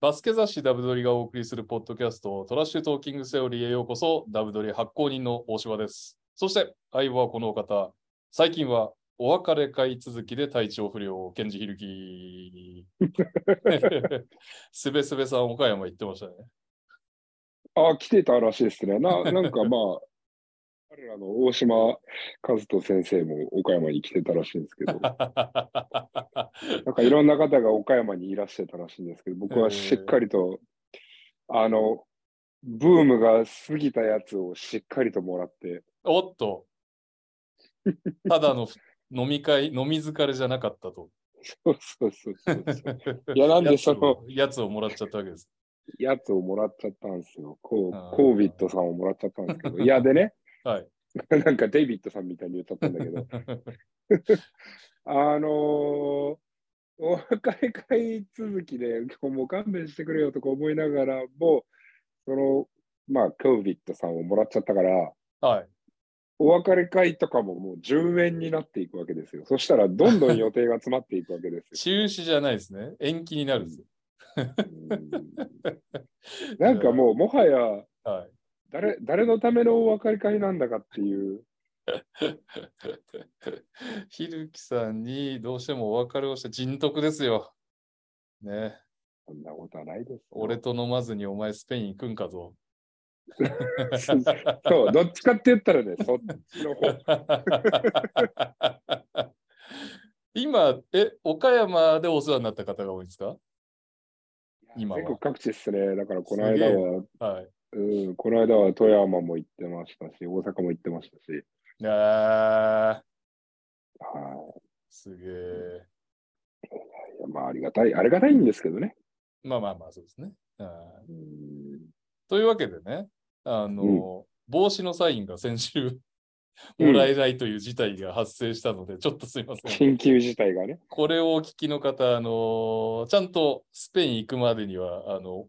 バスケ雑誌ダブドリがお送りするポッドキャスト、トラッシュトーキングセオリーへようこそ、ダブドリ発行人の大柴です。そして、相棒はこのお方、最近はお別れ会続きで体調不良、ケンジヒルキ。すべすべさん、岡山行ってましたね。あ、来てたらしいですね。な、なんかまあ、彼らの大島和人先生も岡山に来てたらしいんですけど、なんかいろんな方が岡山にいらっしゃったらしいんですけど、僕はしっかりと、あの、ブームが過ぎたやつをしっかりともらって、おっと、ただの飲み会、飲み疲れじゃなかったと。そうそうそうそう。いや、なんでそのやつをやつをもらっちゃったわけです。やつをもらっちゃったんですよ。こうコービットさんをもらっちゃったんですけど、いや、でね、はい。なんかデイビッドさんみたいに言ったんだけど、あのーお別れ会続きで、今日もう勘弁してくれよとか思いながらも、その、まあ、コービットさんをもらっちゃったから、はい。お別れ会とかももう10円になっていくわけですよ。そしたら、どんどん予定が詰まっていくわけですよ。中止じゃないですね。延期になるんですよ。うんなんかもう、もはやはい。誰、誰のためのお別れ会なんだかっていう、ひるきさんにどうしてもお別れをして人徳ですよ。ね。そんなことはないですよ。俺と飲まずにお前スペイン行くんかぞ。そう、どっちかって言ったらね、そっちの方。今、え、岡山でお世話になった方が多いんですか？今は全国各地ですね。だからこの間は、はい。うん、この間は富山も行ってましたし、大阪も行ってましたし、あー、はすげえ。い。まあ、ありがたい、ありがたいんですけどね。まあまあまあ、そうですね。というわけでね、あの、うん帽子のサインが先週もらえないという事態が発生したので、ちょっとすいません。緊急事態がね。これをお聞きの方、あのちゃんとスペイン行くまでには、あの、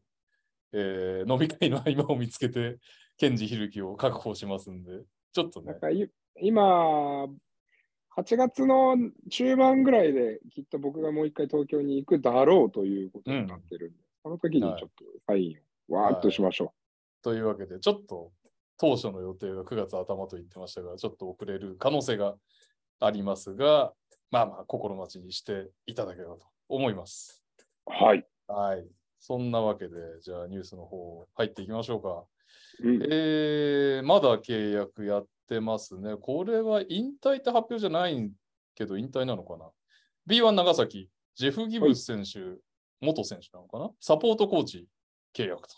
えー飲み会の合間を見つけて、ケンジヒルキを確保しますんで、ちょっとねなん、かい今、8月の中盤ぐらいで、きっと僕がもう一回東京に行くだろうということになってるんで、その時にちょっとサインをわーっとしましょというわけで、ちょっと当初の予定が9月頭と言ってましたが、ちょっと遅れる可能性がありますが、まあまあ、心待ちにしていただければと思います。う。はい。はい。そんなわけで、じゃあニュースの方入っていきましょうか。うん、えー、まだ契約やってますね。これは引退って発表じゃないけど、引退なのかな ?B1 長崎、ジェフ・ギブス選手、元選手なのかな？サポートコーチ契約と。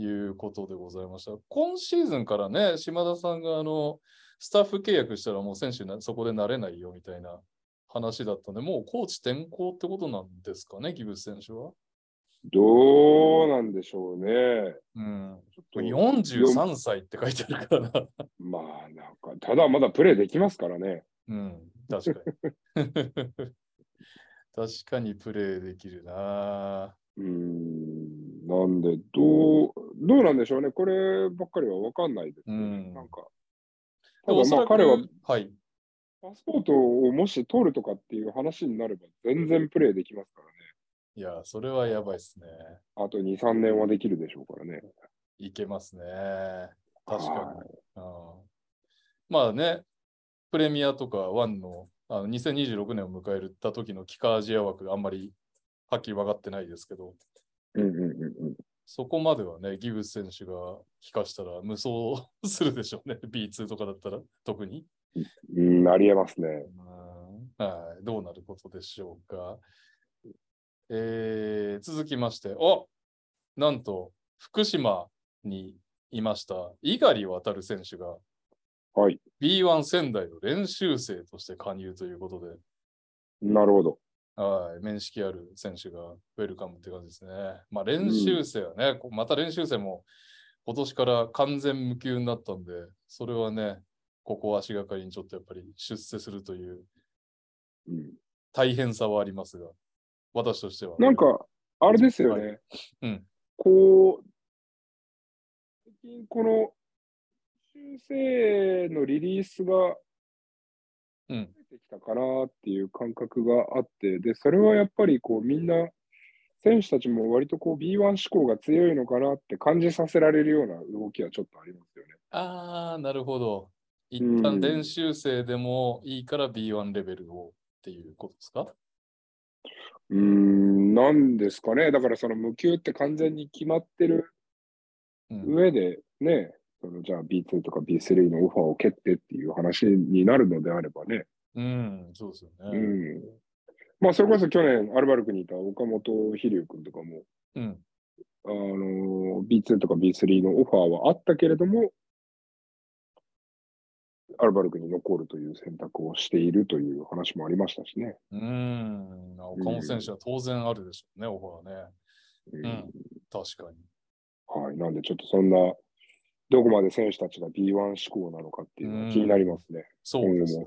いうことでございました。今シーズンからね、島田さんがあのスタッフ契約したらもう選手なそこでなれないよみたいな話だったんで、もうコーチ転向ってことなんですかね、ギブス選手は？どうなんでしょうね。うん、ちょっと43歳って書いてあるからな。まあ、なんか、ただまだプレーできますからね。うん、確かに。確かにプレーできるな。うーん、なんで、どう、どうなんでしょうね。こればっかりは分かんないです、ねうんなんか。でただまあ、彼ははい。パスポートをもし取るとかっていう話になれば、全然プレーできますからね。いや、それはやばいっすね。あと2、3年はできるでしょうからね。いけますね。確かはに。うんまあね、プレミアとかワンのあの2026年を迎えた時のキカアジア枠があんまりはっきり分かってないですけど、うんうんうんうん。そこまではね、ギブス選手が帰化したら無双するでしょうね。B2 とかだったら特に。うん、ありえますね。うんはい、どうなることでしょうか。えー続きまして、おなんと福島にいました。猪狩航選手がはい。B1 仙台の練習生として加入ということで、なるほど。はい、面識ある選手がウェルカムって感じですね。まあ練習生はね、こまた練習生も今年から完全無給になったんで、それはね、ここを足がかりにちょっとやっぱり出世するといううん、大変さはありますが、私としては。なんか、あれですよね。はいうんこう、最近この修正のリリースがうん、出てきたかなっていう感覚があって、で、それはやっぱりこうみんな選手たちも割とこう B1 志向が強いのかなって感じさせられるような動きはちょっとありますよね。ああ、なるほど。一うん旦練習生でもいいから B1 レベルをっていうことですか？うーん、なんですかね。だからその無給って完全に決まってるうん。上でね、そのじゃあ B2 とか B3 のオファーを蹴ってっていう話になるのであればね。うん、そうですようね。ん。まあそれこそ去年アルバルクにいた岡本飛龍君とかも、うん。あの、B2 とか B3 のオファーはあったけれども、アルバルクに残るという選択をしているという話もありましたしね。うん。岡本選手は当然あるでしょうね、オファーね。うんうん確かに。はい。なんでちょっとそんな、どこまで選手たちが B1 志向なのかっていうのは気になりますね。そうですね。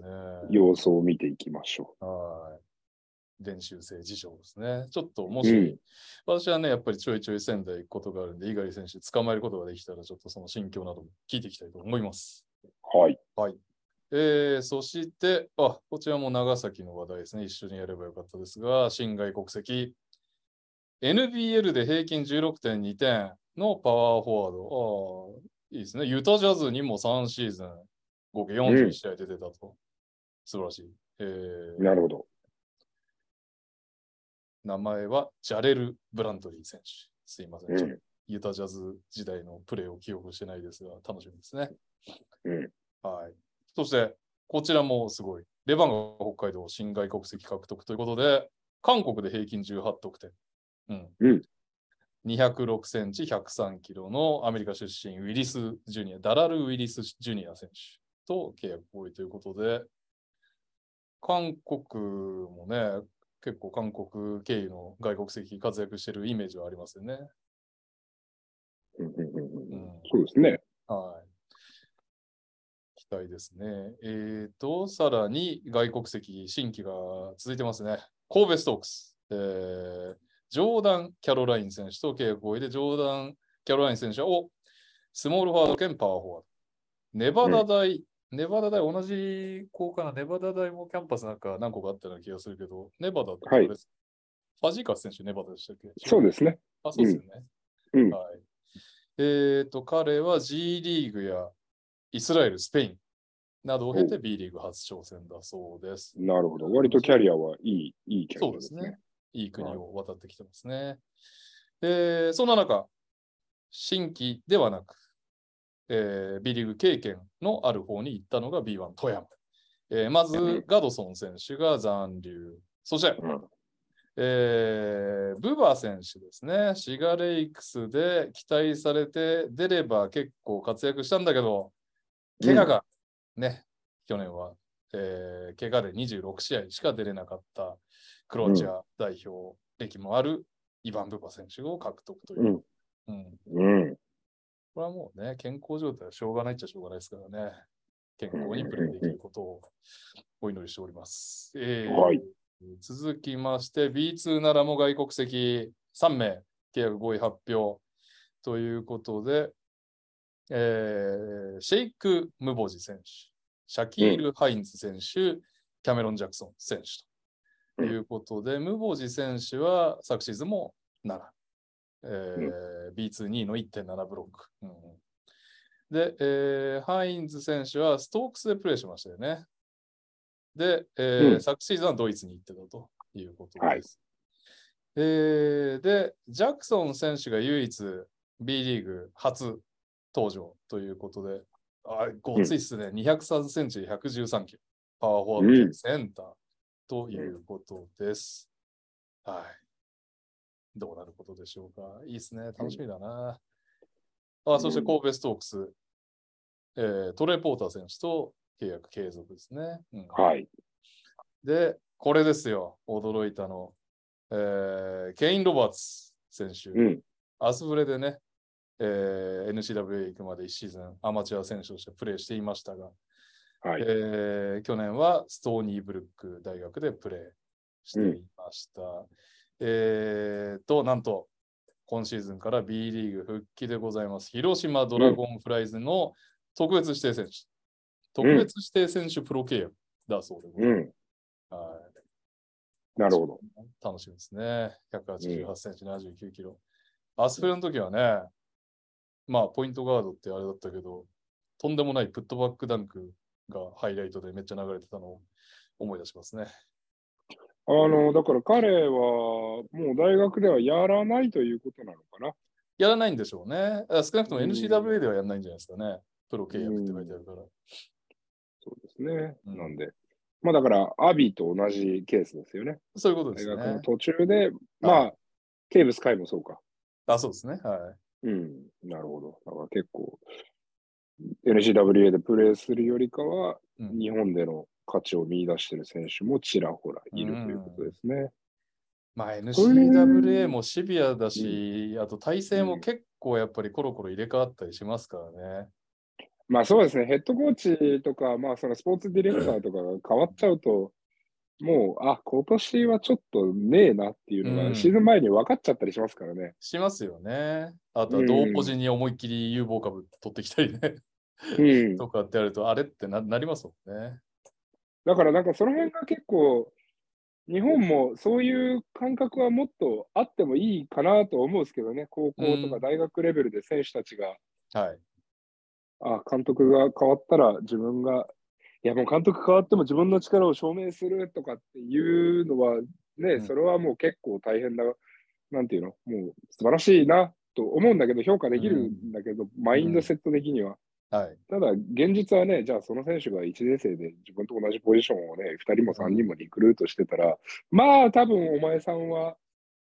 様子を見ていきましょはい。練習生事情ですね。ちょっともし、うん私はね、やっぱりちょいちょい仙台行くことがあるんで、猪狩選手捕まえることができたら、ちょっとその心境なども聞いていきたいと思います。う。はい。はい。えー、そして、あ、こちらも長崎の話題ですね。一緒にやればよかったですが、新外国籍。NBL で平均16.2点のパワーフォワード。あーいいですね。ユタジャズにも3シーズン、合計41試合出てたと。素晴らしい。えーなるほど。名前はジャレル・ブラントリー選手。すいません。うんちょっとユタジャズ時代のプレーを記憶してないですが、楽しみですね。うんはい。そして、こちらもすごい。レバンが北海道新外国籍獲得ということで、韓国で平均18得点。うん。うん206センチ、103キロのアメリカ出身、ウィリス・ジュニア、ダラル・ウィリス・ジュニア選手と契約合意ということで、韓国もね、結構韓国経由の外国籍活躍してるイメージはありますよね。うんそうですね。はい。期待ですね。えっ、と、さらに外国籍新規が続いてますね。神戸ストークス。えージョーダン・キャロライン選手と契約合意で、ジョーダン・キャロライン選手をスモールフォワード兼パワーフォワード。ネバダ大、ネバダ大、同じ校かな、ネバダ大もキャンパスなんか何個かあったような気がするけど、ネバダってです、ファジーカス選手、ネバダでしたっけ？そうですね。あ、そうですよね。うんはい。えっ、と、彼は G リーグやイスラエル、スペインなどを経て B リーグ初挑戦だそうです。なるほど。割とキャリアはいい、いいキャリアですすそうでねね。。いい国を渡ってきてますね。えーそんな中、新規ではなく、えー B リーグ経験のある方に行ったのが B1 富山。えーまずうん、ガドソン選手が残留。そして、うんえーブバ選手ですね。シガレイクスで期待されて出れば結構活躍したんだけど、怪我がね、去年は、えー怪我で26試合しか出れなかったクロアチア代表歴もあるイヴァン・ブバ選手を獲得という。うん。うんうん。これはもうね、健康状態はしょうがないっちゃしょうがないですからね。健康にプレーできることをお祈りしております。えーはい続きまして、B2 ならも外国籍3名、契約合意発表ということで、えーシェイク・ムボジ選手、シャキール・ハインズ選手、キャメロン・ジャクソン選手ということで、ムボジ選手は昨シーズンも7、えー B2-2 の1.7ブロック。うんで、えーハインズ選手はストークスでプレーしましたよね。で、えーうん。昨シーズンはドイツに行ってたということです。はい。えーで、ジャクソン選手が唯一 B リーグ初登場ということで、あごついっすね、203センチ、113キロ、パワーフォワード兼センターということです。はい。どうなることでしょうか。いいですね。楽しみだな。あ、そして神戸ストークス、えートレー・ポーター選手と契約継続ですね。うんはい。で、これですよ。驚いたの。えーケイン・ロバーツ選手。うん。アスブレでね、えー NCWA 行くまで1シーズンアマチュア選手としてプレーしていましたが、はい。えー去年はストーニーブルック大学でプレーしていました。えーと、なんと、今シーズンから B リーグ復帰でございます。広島ドラゴンフライズの特別指定選手。特別指定選手プロ契約だそうでございます。うん。はいなるほど。楽しみですね。188センチ、79キロ。アスフェルの時はね、まあ、ポイントガードってあれだったけど、とんでもないプットバックダンクがハイライトでめっちゃ流れてたのを思い出しますね。あの、だから彼はもう大学ではやらないということなのかな。やらないんでしょうね。あ少なくとも NCWA ではやらないんじゃないですかね。プロ契約って書いてあるから。そうですね。うんなんで。まあだから、アビーと同じケースですよね。そういうことです大学のね。途中で、まあ、ケーブスカイもそうか。あ、そうですね。はうん、なるほど。だから結構、NCWA でプレーするよりかは、い。うん日本での価値を見出している選手もちらほらいるということですね。まあ、NCWA もシビアだし、あと体制も結構やっぱりコロコロ入れ替わったりしますからね。まあそうですね、ヘッドコーチとか、まあそのスポーツディレクターとかが変わっちゃうと、もう、あ、今年はちょっとねえなっていうのうんがシーズン前に分かっちゃったりしますからね。しますよね。あとは同ポジに思いっきり有望株取ってきたりね。うん。とかってやると、あれってななりますもんね。だからなんかその辺が結構、日本もそういう感覚はもっとあってもいいかなと思うんですけどね、高校とか大学レベルで選手たちが、はい。あ、監督が変わったら自分が、いやもう監督変わっても自分の力を証明するとかっていうのはね、うんそれはもう結構大変だ、なんていうの、もう素晴らしいなと思うんだけど、評価できるんだけど、マインドセット的には。はい。ただ、現実はね、じゃあその選手が1年生で自分と同じポジションをね、2人も3人もリクルートしてたら、まあ多分お前さんは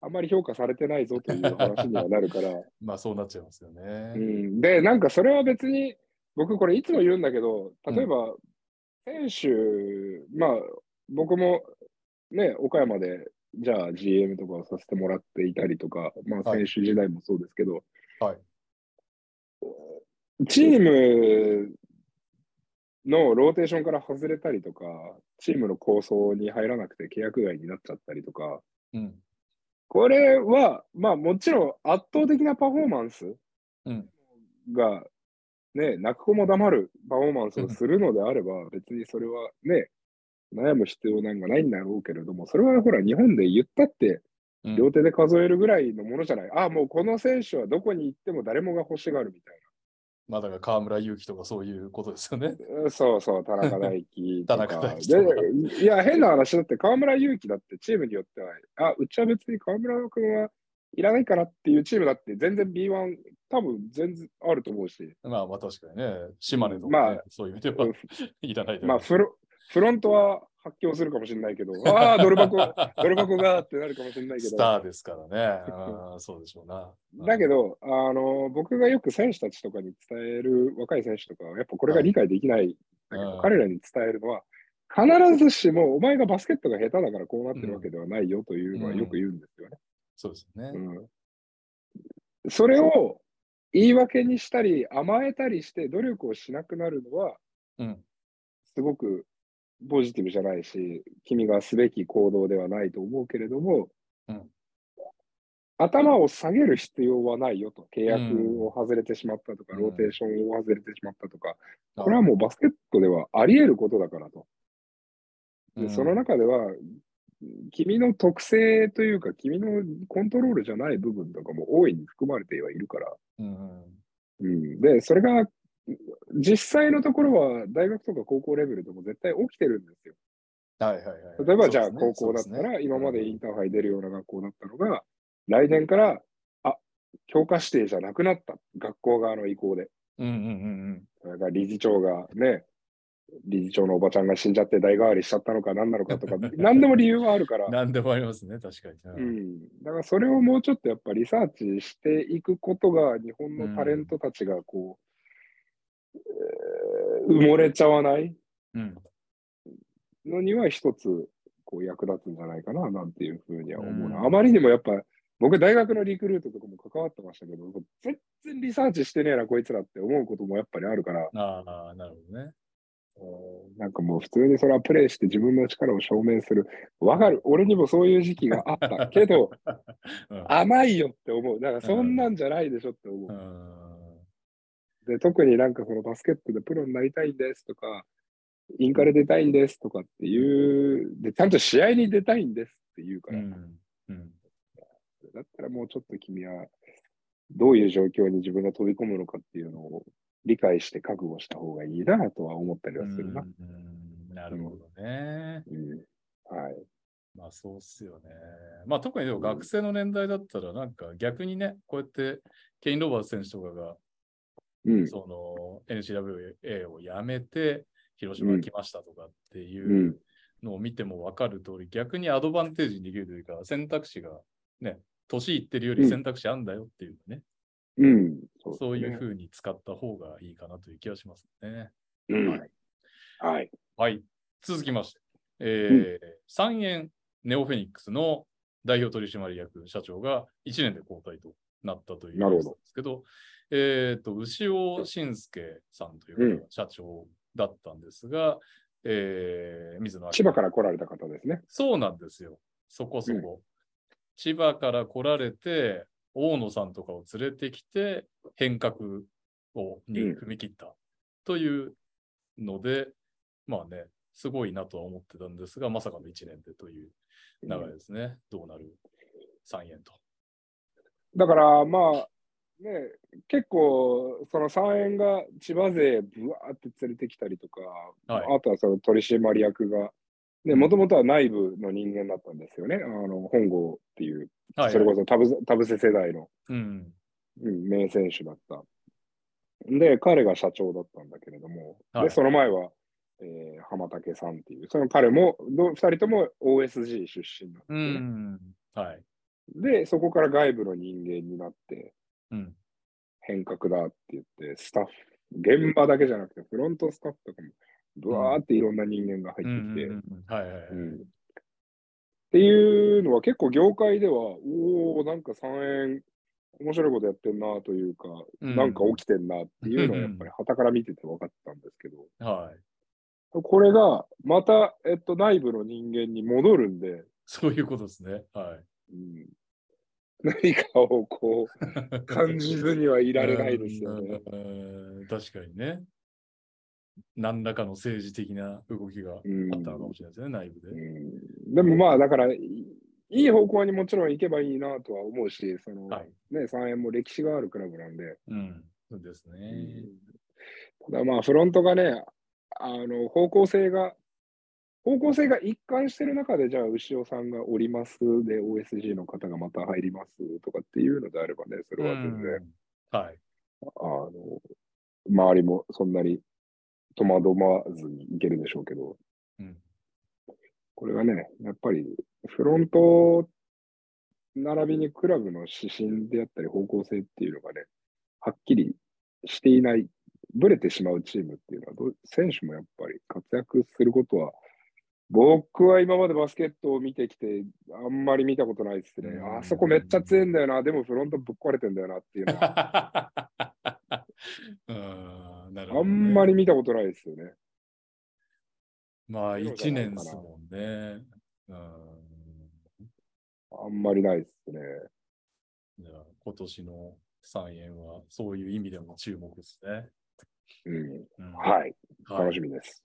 あまり評価されてないぞという話にはなるから、まあそうなっちゃいますよね。うん、で、なんかそれは別に、僕これいつも言うんだけど、例えば、選手、まあ僕もね、岡山で、じゃあ GM とかをさせてもらっていたりとか、まあはい選手時代もそうですけど、はい。チームのローテーションから外れたりとか、チームの構想に入らなくて契約外になっちゃったりとか、うん。これは、まあもちろん圧倒的なパフォーマンスうん。が、ね、泣く子も黙るパフォーマンスをするのであれば、別にそれはね、悩む必要なんかないんだろうけれども、それはほら、日本で言ったって、うん両手で数えるぐらいのものじゃない。ああ、もうこの選手はどこに行っても誰もが欲しがるみたいまあだから河村勇輝とかそういうことですよね。な。うんそうそう、田中大輝とか。田中大輝いや、変な話だって、河村勇輝だってチームによっては、あ、うちは別に河村君はいらないかなっていうチームだって、全然 B1、多分全然あると思うし、まあまあ確かにね。島根とか、ねまあそういう意味ではうん。いらないまあフロ、フロントは発狂するかもしれないけど、ああ、ドル箱、ドル箱がってなるかもしれないけど、スターですからね。あーそうでしょうな。だけど、あの、僕がよく選手たちとかに伝える若い選手とかは、やっぱこれが理解できない、だけどうん。彼らに伝えるのは、必ずしもお前がバスケットが下手だからこうなってるわけではないよというのはよく言うんですよね。そうですよね。うん。それを言い訳にしたり、甘えたりして努力をしなくなるのは、うん。すごくポジティブじゃないし、君がすべき行動ではないと思うけれども、うん頭を下げる必要はないよと。契約を外れてしまったとか、うんローテーションを外れてしまったとか、あこれはもうバスケットではあり得ることだからと。でうんその中では、君の特性というか、君のコントロールじゃない部分とかも大いに含まれてはいるから、うんうん、で、それが実際のところは大学とか高校レベルでも絶対起きてるんですよ。はいはいはい。例えばじゃあ高校だったら、今までインターハイ出るような学校だったのが、来年から、あ、教科指定じゃなくなった。学校側の意向で。うんうんうんそれから理事長がね、理事長のおばちゃんが死んじゃって代替わりしちゃったのか何なのかとか、何でも理由はあるからうん。、何でもありますね、確かに。ううんん、だからそれをもうちょっとやっぱリサーチしていくことが日本のタレントたちがこう、えー埋もれちゃわないうんのには一つこう役立つんじゃないかななんていうふうには思うな。うんあまりにもやっぱ僕大学のリクルートとかも関わってましたけど、全然リサーチしてねえなこいつらって思うこともやっぱりあるから、ああ、なるほどね。うんなんかもう普通にそれはプレイして自分の力を証明する。わかる。俺にもそういう時期があったけど、うん甘いよって思う。だからそんなんじゃないでしょって思う。うんで特になんかそのバスケットでプロになりたいんですとか、インカレ出たいんですとかっていう、で、ちゃんと試合に出たいんですって言うから、うんだったらもうちょっと君は、どういう状況に自分が飛び込むのかっていうのを理解して覚悟した方がいいなとは思ったりはするな。うんなるほどね。うんはい。まあそうっすよね。まあ特にでも学生の年代だったらなんか逆にね、こうやってケイン・ロバーツ選手とかがうん。その NCWA を辞めて広島に来ましたとかっていううんのを見ても分かる通り、逆にアドバンテージにできるというか選択肢がね、年いってるより選択肢あんだよっていうね、うん。そうですねいうふうに使った方がいいかなという気がしますね。うんはい。はい。はい。続きまして、えー三円ネオフェニックスの代表取締役社長が1年で交代となったというなるほどニュースんですけど、えっ、と、牛尾信介さんという方が社長だったんですが、えー水野明千葉から来られた方ですね。そうなんですよ。そこそこ。千葉から来られて、大野さんとかを連れてきて、変革をにうん踏み切ったというので、まあね、すごいなとは思ってたんですが、まさかの1年でという流れですね。どうなる ?3 円と。だから、まあ、ね、結構、その3円が千葉勢ぶわーって連れてきたりとか、はいあとはその取締役が、ね、もともとは内部の人間だったんですよね。あの、本郷っていう、はい、それこそ田臥世代の、うん。うん、名選手だった。で、彼が社長だったんだけれども、はいで、その前は、えー浜竹さんっていう、その彼も、ど二人とも OSG 出身なんで。はい。で、そこから外部の人間になって、うん。変革だって言って、スタッフ、現場だけじゃなくて、フロントスタッフとかも、ぶわーっていろんな人間が入うんってきて、っていうのは結構業界では、おおなんか3円、面白いことやってんなというか、うんなんか起きてんなっていうのはやっぱり旗から見てて分かったんですけど、はい。これがまた、えっと、内部の人間に戻るんで、そういうことですね。はい。うん、何かをこう 感じずにはいられないですよね。確かにね。何らかの政治的な動きがあうんったのかもしれないですね、内部で。うんでもまあ、だから、いいい方向にもちろん行けばいいなとは思うし、その、はい。ね、3円も歴史があるクラブなんで、うん。そうですね。ただまあ、フロントがね、あの、方向性が、方向性が一貫してる中で、じゃあ、牛尾さんがおりますで、OSG の方がまた入りますとかっていうのであればね、それは全然、うんはい。あの、周りもそんなに戸惑わずにいけるでしょうけど、うん。これがね、やっぱりフロント並びにクラブの指針であったり方向性っていうのがね、はっきりしていない、ぶれてしまうチームっていうのはどう、選手もやっぱり活躍することは、僕は今までバスケットを見てきて、あんまり見たことないですね。うんあそこめっちゃ強いんだよな、でもフロントぶっ壊れてんだよなっていうのは。あんまり見たことないですよね。まあ、ゼロじゃ1ないかな年ですもんね。うん。あんまりないですね。じゃあ、今年の3円は、そういう意味でも注目ですね。うん。はい楽しみです。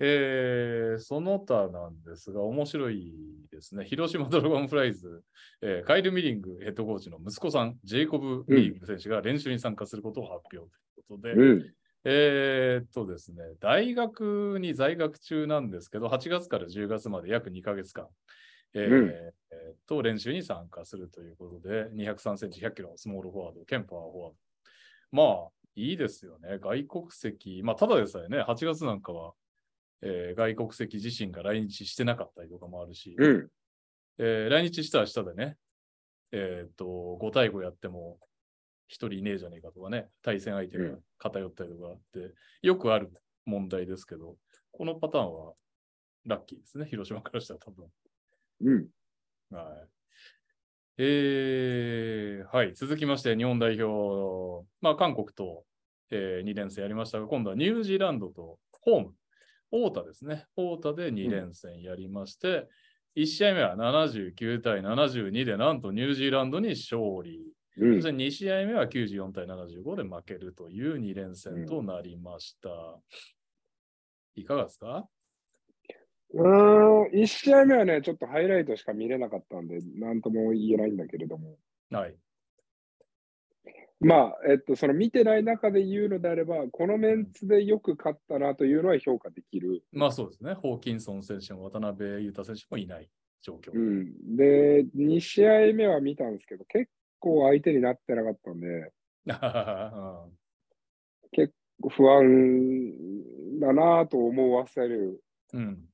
えーその他なんですが、面白いですね。広島ドラゴンフライズ、えーカイル・ミリングヘッドコーチの息子さん、ジェイコブ・ミリング選手が練習に参加することを発表ということで、うん。えーっとですね、大学に在学中なんですけど、8月から10月まで約2ヶ月間、えーうんえーっと練習に参加するということで、203センチ、100キロのスモールフォワード、ケンパワーフォワード。まあ、いいですよね。外国籍、まあ、ただでさえね、8月なんかは、えー外国籍自身が来日してなかったりとかもあるし、うん。えー来日したらしたでね、えーっと、5対5やっても、1人いねえじゃねえかとかね、対戦相手が偏ったりとかあって、よくある問題ですけど、このパターンはラッキーですね、広島からしたら多分。うん。はい。えー、はい、続きまして、日本代表、まあ、韓国と、え2連戦やりましたが、今度はニュージーランドとホーム、大田ですね。大田で2連戦やりまして、1試合目は79対72で、なんとニュージーランドに勝利。うんそして2試合目は94対75で負けるという2連戦となりました。いかがですか？うーん、1試合目はね、ちょっとハイライトしか見れなかったんで、なんとも言えないんだけれども。はい。まあ、えっと、その見てない中で言うのであれば、このメンツでよく勝ったなというのは評価できる。まあそうですね。ホーキンソン選手も渡辺裕太選手もいない状況。うん。で、2試合目は見たんですけど、結構相手になってなかったんで、う ん結構不安だなと思わせるうん。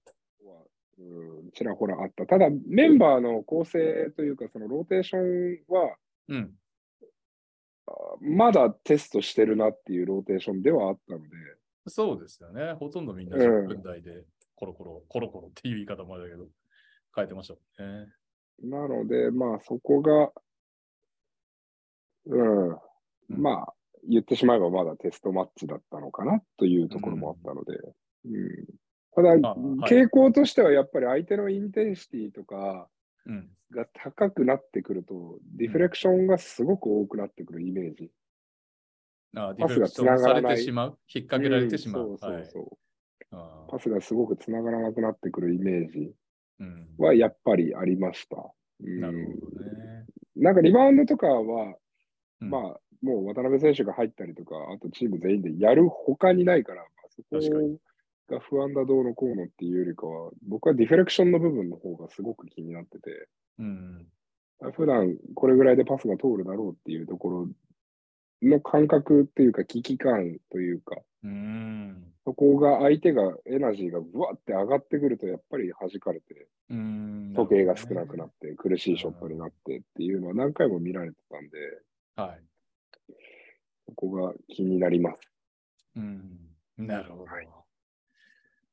うん、ちらほらあった。ただ、メンバーの構成というか、そのローテーションは、うん。まだテストしてるなっていうローテーションではあったので、そうですよね。ほとんどみんなうん10分台でコロコロ、コロコロっていう言い方もあるけど、変えてましたもんね。なので、まあそこが、うん、うんまあ言ってしまえばまだテストマッチだったのかなというところもあったので、うんただ、まあはい傾向としてはやっぱり相手のインテンシティとかうん。が高くなってくると、ディフレクションがすごく多くなってくるイメージ。パスがフレクションされ繋がらないてしまう、引っ掛けられてしまう？んそうはいそうパスがすごくつながらなくなってくるイメージうん。はやっぱりありました。うんなるほどね。なんかリバウンドとかは、うんまあ、もう渡辺選手が入ったりとか、あとチーム全員でやる他にないから、まあ、そこが不安だどうのこうのっていうよりかは、僕はディフレクションの部分の方がすごく気になってて、うん。普段これぐらいでパスが通るだろうっていうところの感覚っていうか危機感というか、うん。そこが相手がエナジーがブワって上がってくるとやっぱり弾かれて、うん。時計が少なくなっって苦しいショットになってっていうのは何回も見られてたんで、はい。そこが気になります。うん。なるほど。はい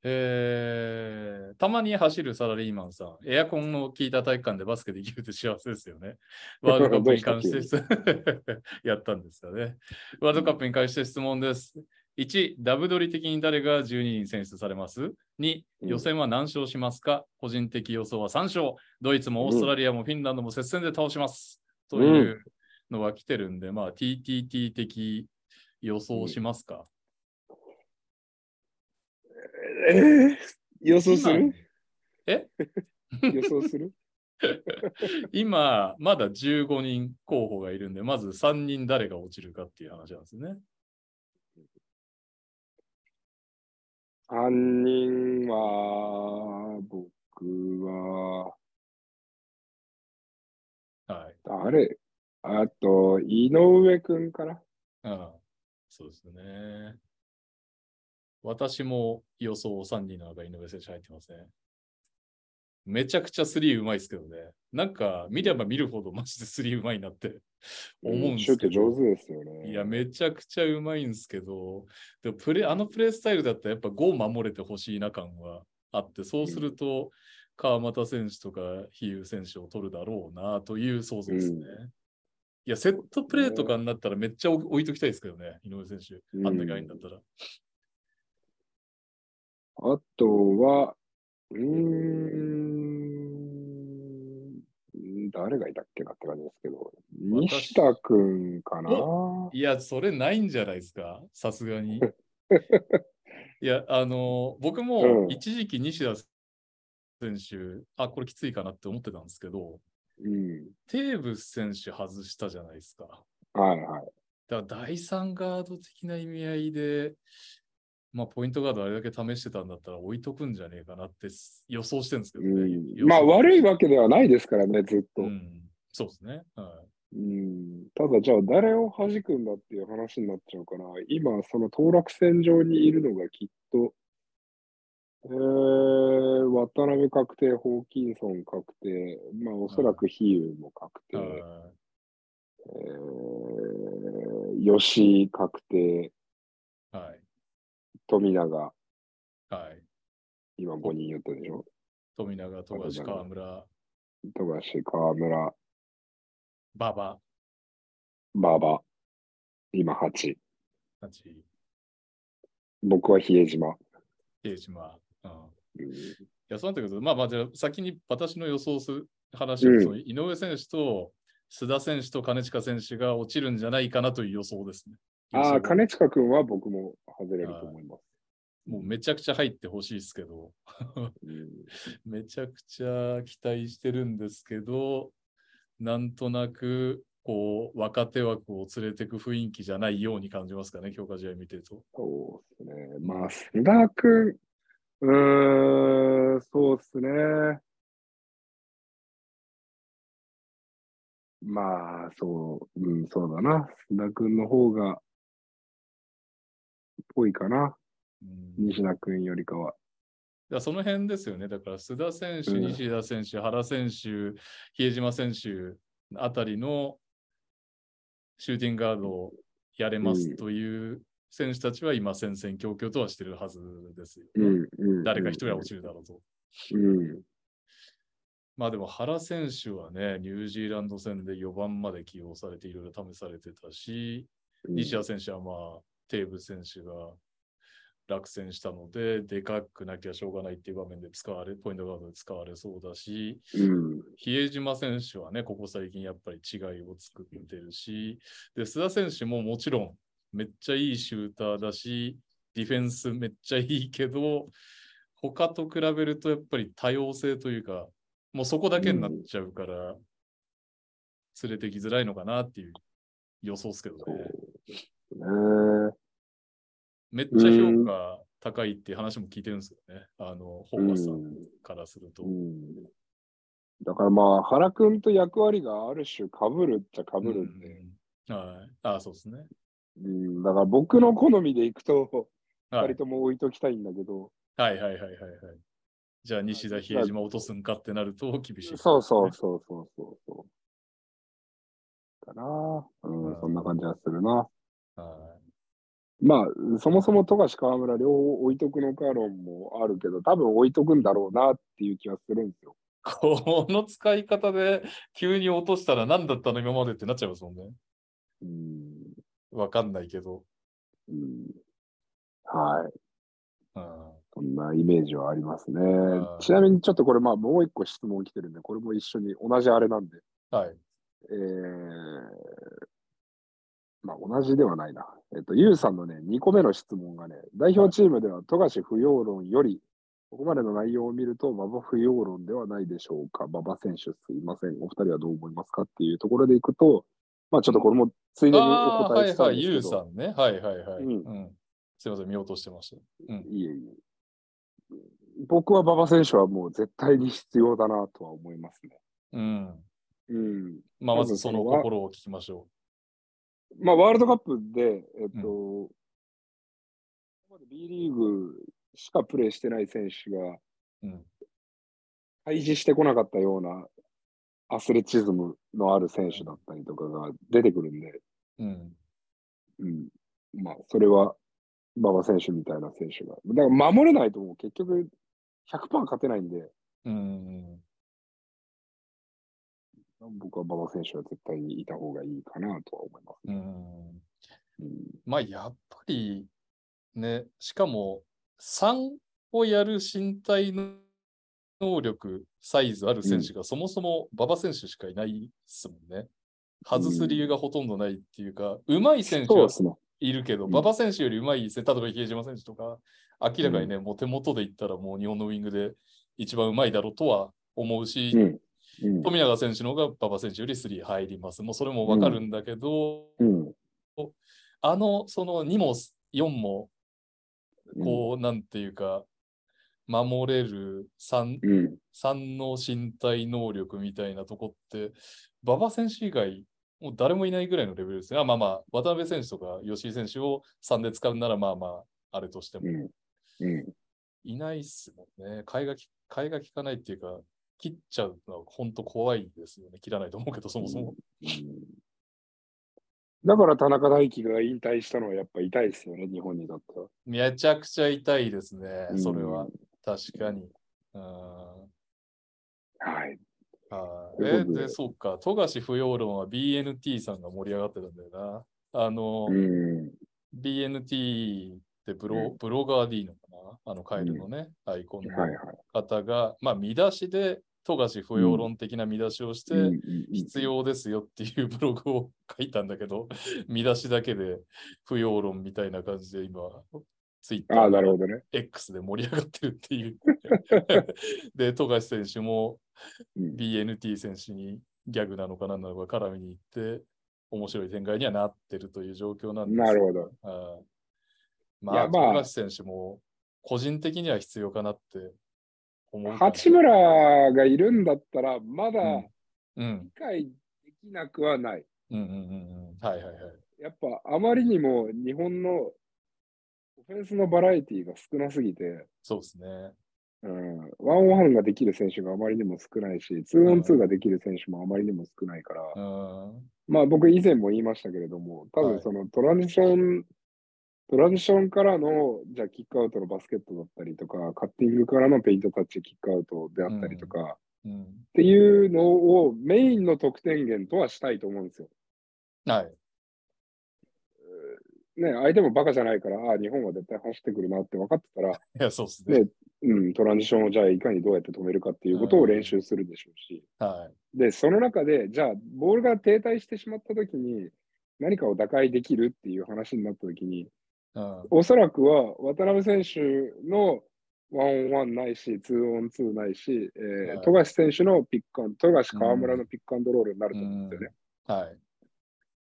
えーたまに走るサラリーマンさん、エアコンの効いた体育館でバスケできるって幸せですよね。ワールドカップに関して やったんですかね。ワールドカップに関して質問です。1、ダブドリ的に誰が12人選出されます ?2、うん予選は何勝しますか、個人的予想は3勝。ドイツもオーストラリアもフィンランドも接戦で倒します。というのは来てるんで、まあ TTT 的予想しますか、えー、予想す今るえ？予想する？今、まだ15人候補がいるんで、まず3人誰が落ちるかっていう話なんですね。?3 人は、僕は、はい。誰？あと、井上くんかなああそうですね。私も予想3人の中、井上選手入ってますね。めちゃくちゃスリーうまいですけどね。なんか見れば見るほどマジでスリーうまいなって思うんですけど。シュート上手ですよね。いや、めちゃくちゃうまいんですけど、でもプレあのプレースタイルだったらやっぱ5守れてほしいな感はあって、そうすると川又選手とか比喩選手を取るだろうなという想像ですね。うんいや、セットプレーとかになったらめっちゃ置いときたいですけどね、井上選手。うんあんながいいんだったら。あとは、うーん、誰がいたっけなって感じですけど、西田くんかな。いや、それないんじゃないですか、さすがに。いや、あの、僕もうん。一時期西田選手、あ、これきついかなって思ってたんですけど、うん。テーブス選手外したじゃないですか。はいはい。だから第3ガード的な意味合いで、まあ、ポイントガードあれだけ試してたんだったら置いとくんじゃねえかなって予想してるんですけどね。うん、まあ悪いわけではないですからね、ずっと。ううんん、そうですね。はただ、じゃあ誰を弾くんだっていう話になっちゃうから、今、その当落線上にいるのがきっと、えー、渡辺確定、ホーキンソン確定、まあおそらく比喩も確い。定、はえー、吉井確定、い。はい。富永、はい。今5人言ったでしょ？富永、富樫、河村、富樫、河村、馬場、馬場、今8。たち、僕は比江島。比江島。うんうんいや、そうなんだけど、まあまあ、じゃあ先に私の予想する話を、うん井上選手と須田選手と金近選手が落ちるんじゃないかなという予想ですね。予ああ、想金近君は僕も外れると思います。もうめちゃくちゃ入ってほしいですけど、うん めちゃくちゃ期待してるんですけど、なんとなく、こう、若手枠を連れてく雰囲気じゃないように感じますかね、強化試合見てると。そうですね。まあ、須田君、うーん、そうですね。まあ、そう、うん、そうだな。須田君の方が、ぽいかな。うん西田君よりかは。だその辺ですよね。だから須田選手、うん西田選手、原選手、比江島選手あたりのシューティングガードをやれますという選手たちは今戦々恐々とはしてるはずですよね、うん、うん。誰か一人は落ちるだろうと。うん。まあでも原選手はね、ニュージーランド戦で4番まで起用されていろいろ試されてたし、うん。西田選手はまあ、テーブ選手が落選したので、でかくなきゃしょうがないっていう場面で使われ、ポイントガードで使われそうだし、うん。比江島選手はね、ここ最近やっぱり違いを作ってるし、で、須田選手ももちろんめっちゃいいシューターだし、ディフェンスめっちゃいいけど、他と比べるとやっぱり多様性というか、もうそこだけになっちゃうから、連れてきづらいのかなっていう予想ですけどね。ね。めっちゃ評価高いっていう話も聞いてるんですよね。あの、ホーバスさうんんからすると。うん。だからまあ、原君と役割がある種被るっちゃ被るんで。うんはい。あそうですね。うん。だから僕の好みでいくと、はい二人とも置いときたいんだけど、はいはいはいはいはい。じゃあ、西田、比江島落とすんかってなると厳しい、そうそうそうそうそうそう。かなうん、そんな感じはするな。はまあ、そもそも富樫河村両方置いとくのか論もあるけど、多分置いとくんだろうなっていう気はするんですよ。い。この使い方で急に落としたら何だったの今までってなっちゃいますもんね。うん。わかんないけど。うん、はい。うんそんなイメージはありますねん。ちなみにちょっとこれ、まあもう一個質問来てるんで、これも一緒に同じあれなんで、はい。えー、まあ同じではないな。えっと、ユウさんのね、2個目の質問がね、代表チームでは富樫不要論より、ここまでの内容を見ると、馬場不要論ではないでしょうか。馬場選手すいません。お二人はどう思いますかっていうところでいくと、まあちょっとこれもついでにお答はいはい、えしたいんですけど、ゆうさんね。はいはいはい。ううんん。すいません、見落としてました。うん。いえいえ。僕は馬場選手はもう絶対に必要だなとは思いますね。うん。うん。まあ、まずその心を聞きましょまあ、ワールドカップで、えっと、ここまで B リーグしかプレーしてない選手がう。うん。対峙してこなかったようなアスレチズムのある選手だったりとかが出てくるんで、うん。うん。まあ、それは馬場選手みたいな選手が。だから守れないともう結局100%勝てないんで、うん。僕は馬場選手は絶対にいた方がいいかなとは思います。うん。うんまあ、やっぱりね、しかも3をやる身体能力、サイズある選手がそもそも馬場選手しかいないですもんね。外す理由がほとんどないっていうか、うまい選手はそうですね。いるけど、うん馬場選手よりうまい例えば比江島選手とか、明らかにね、もう手元で言ったらもう日本のウィングで一番うまいだろうとは思うし、富永選手の方が馬場選手より3入ります。もうそれもわかるんだけど、うん。あの、その2も4も、うんこう、なんていうか、守れる 3, うん。3の身体能力みたいなとこって、馬場選手以外、もう誰もいないぐらいのレベルですね。あまあまあ、渡辺選手とか吉井選手を3で使うならまあまあ、あれとしても、うん。うん。いないっすもんね。替えがき、替えが効かないっていうか、切っちゃうのは本当怖いですよね。切らないと思うけど、そもそも。うんだから田中大輝が引退したのはやっぱ痛いですよね、日本にとっては。めちゃくちゃ痛いですね。それはうん。確かに。うんはい。はいえで、そうか。富樫不要論は BNT さんが盛り上がってたんだよな。あの、うん。BNT ってブロ,、うブロガー D のかな？あのカエルのね、アイコンの。方が、まあ見出しで富樫不要論的な見出しをして、必要ですよっていうブログを書いたんだけど、見出しだけで不要論みたいな感じで今、ツイッターああ、なるほどね。X で盛り上がってるっていう。で、富樫選手もうん BNT 選手にギャグなのか何なのか絡みに行って、面白い展開にはなってるという状況なんですなるほど。はいまあ、まあ選手も個人的には必要かなって思う。八村がいるんだったら、まだ理解できなくはない。うんうんうんうん。はいはいはい。やっぱあまりにも日本のオフェンスのバラエティが少なすぎて、そうですね。うん、ワンオンワンができる選手があまりにも少ないし、ツーオンツーができる選手もあまりにも少ないから、うん。まあ僕以前も言いましたけれども、多はい分そのトランジション、トランジションからの、じゃあキックアウトのバスケットだったりとか、カッティングからのペイントタッチキックアウトであったりとか、うん。っていうのをメインの得点源とはしたいと思うんですよ。はい。ね、相手もバカじゃないから、ああ、日本は絶対走ってくるなって分かってたら、いや、そうですね。ねうん、トランジションをじゃあいかにどうやって止めるかっていうことを練習するでしょうし、はい。で、その中で、じゃあ、ボールが停滞してしまったときに、何かを打開できるっていう話になったときに、うん。おそらくは渡辺選手のワンオンワンないし、ツーオンツーないし、えーはい富樫選手のピックアンド、富樫河村のピックアンドロールになると思うんですよね。はい。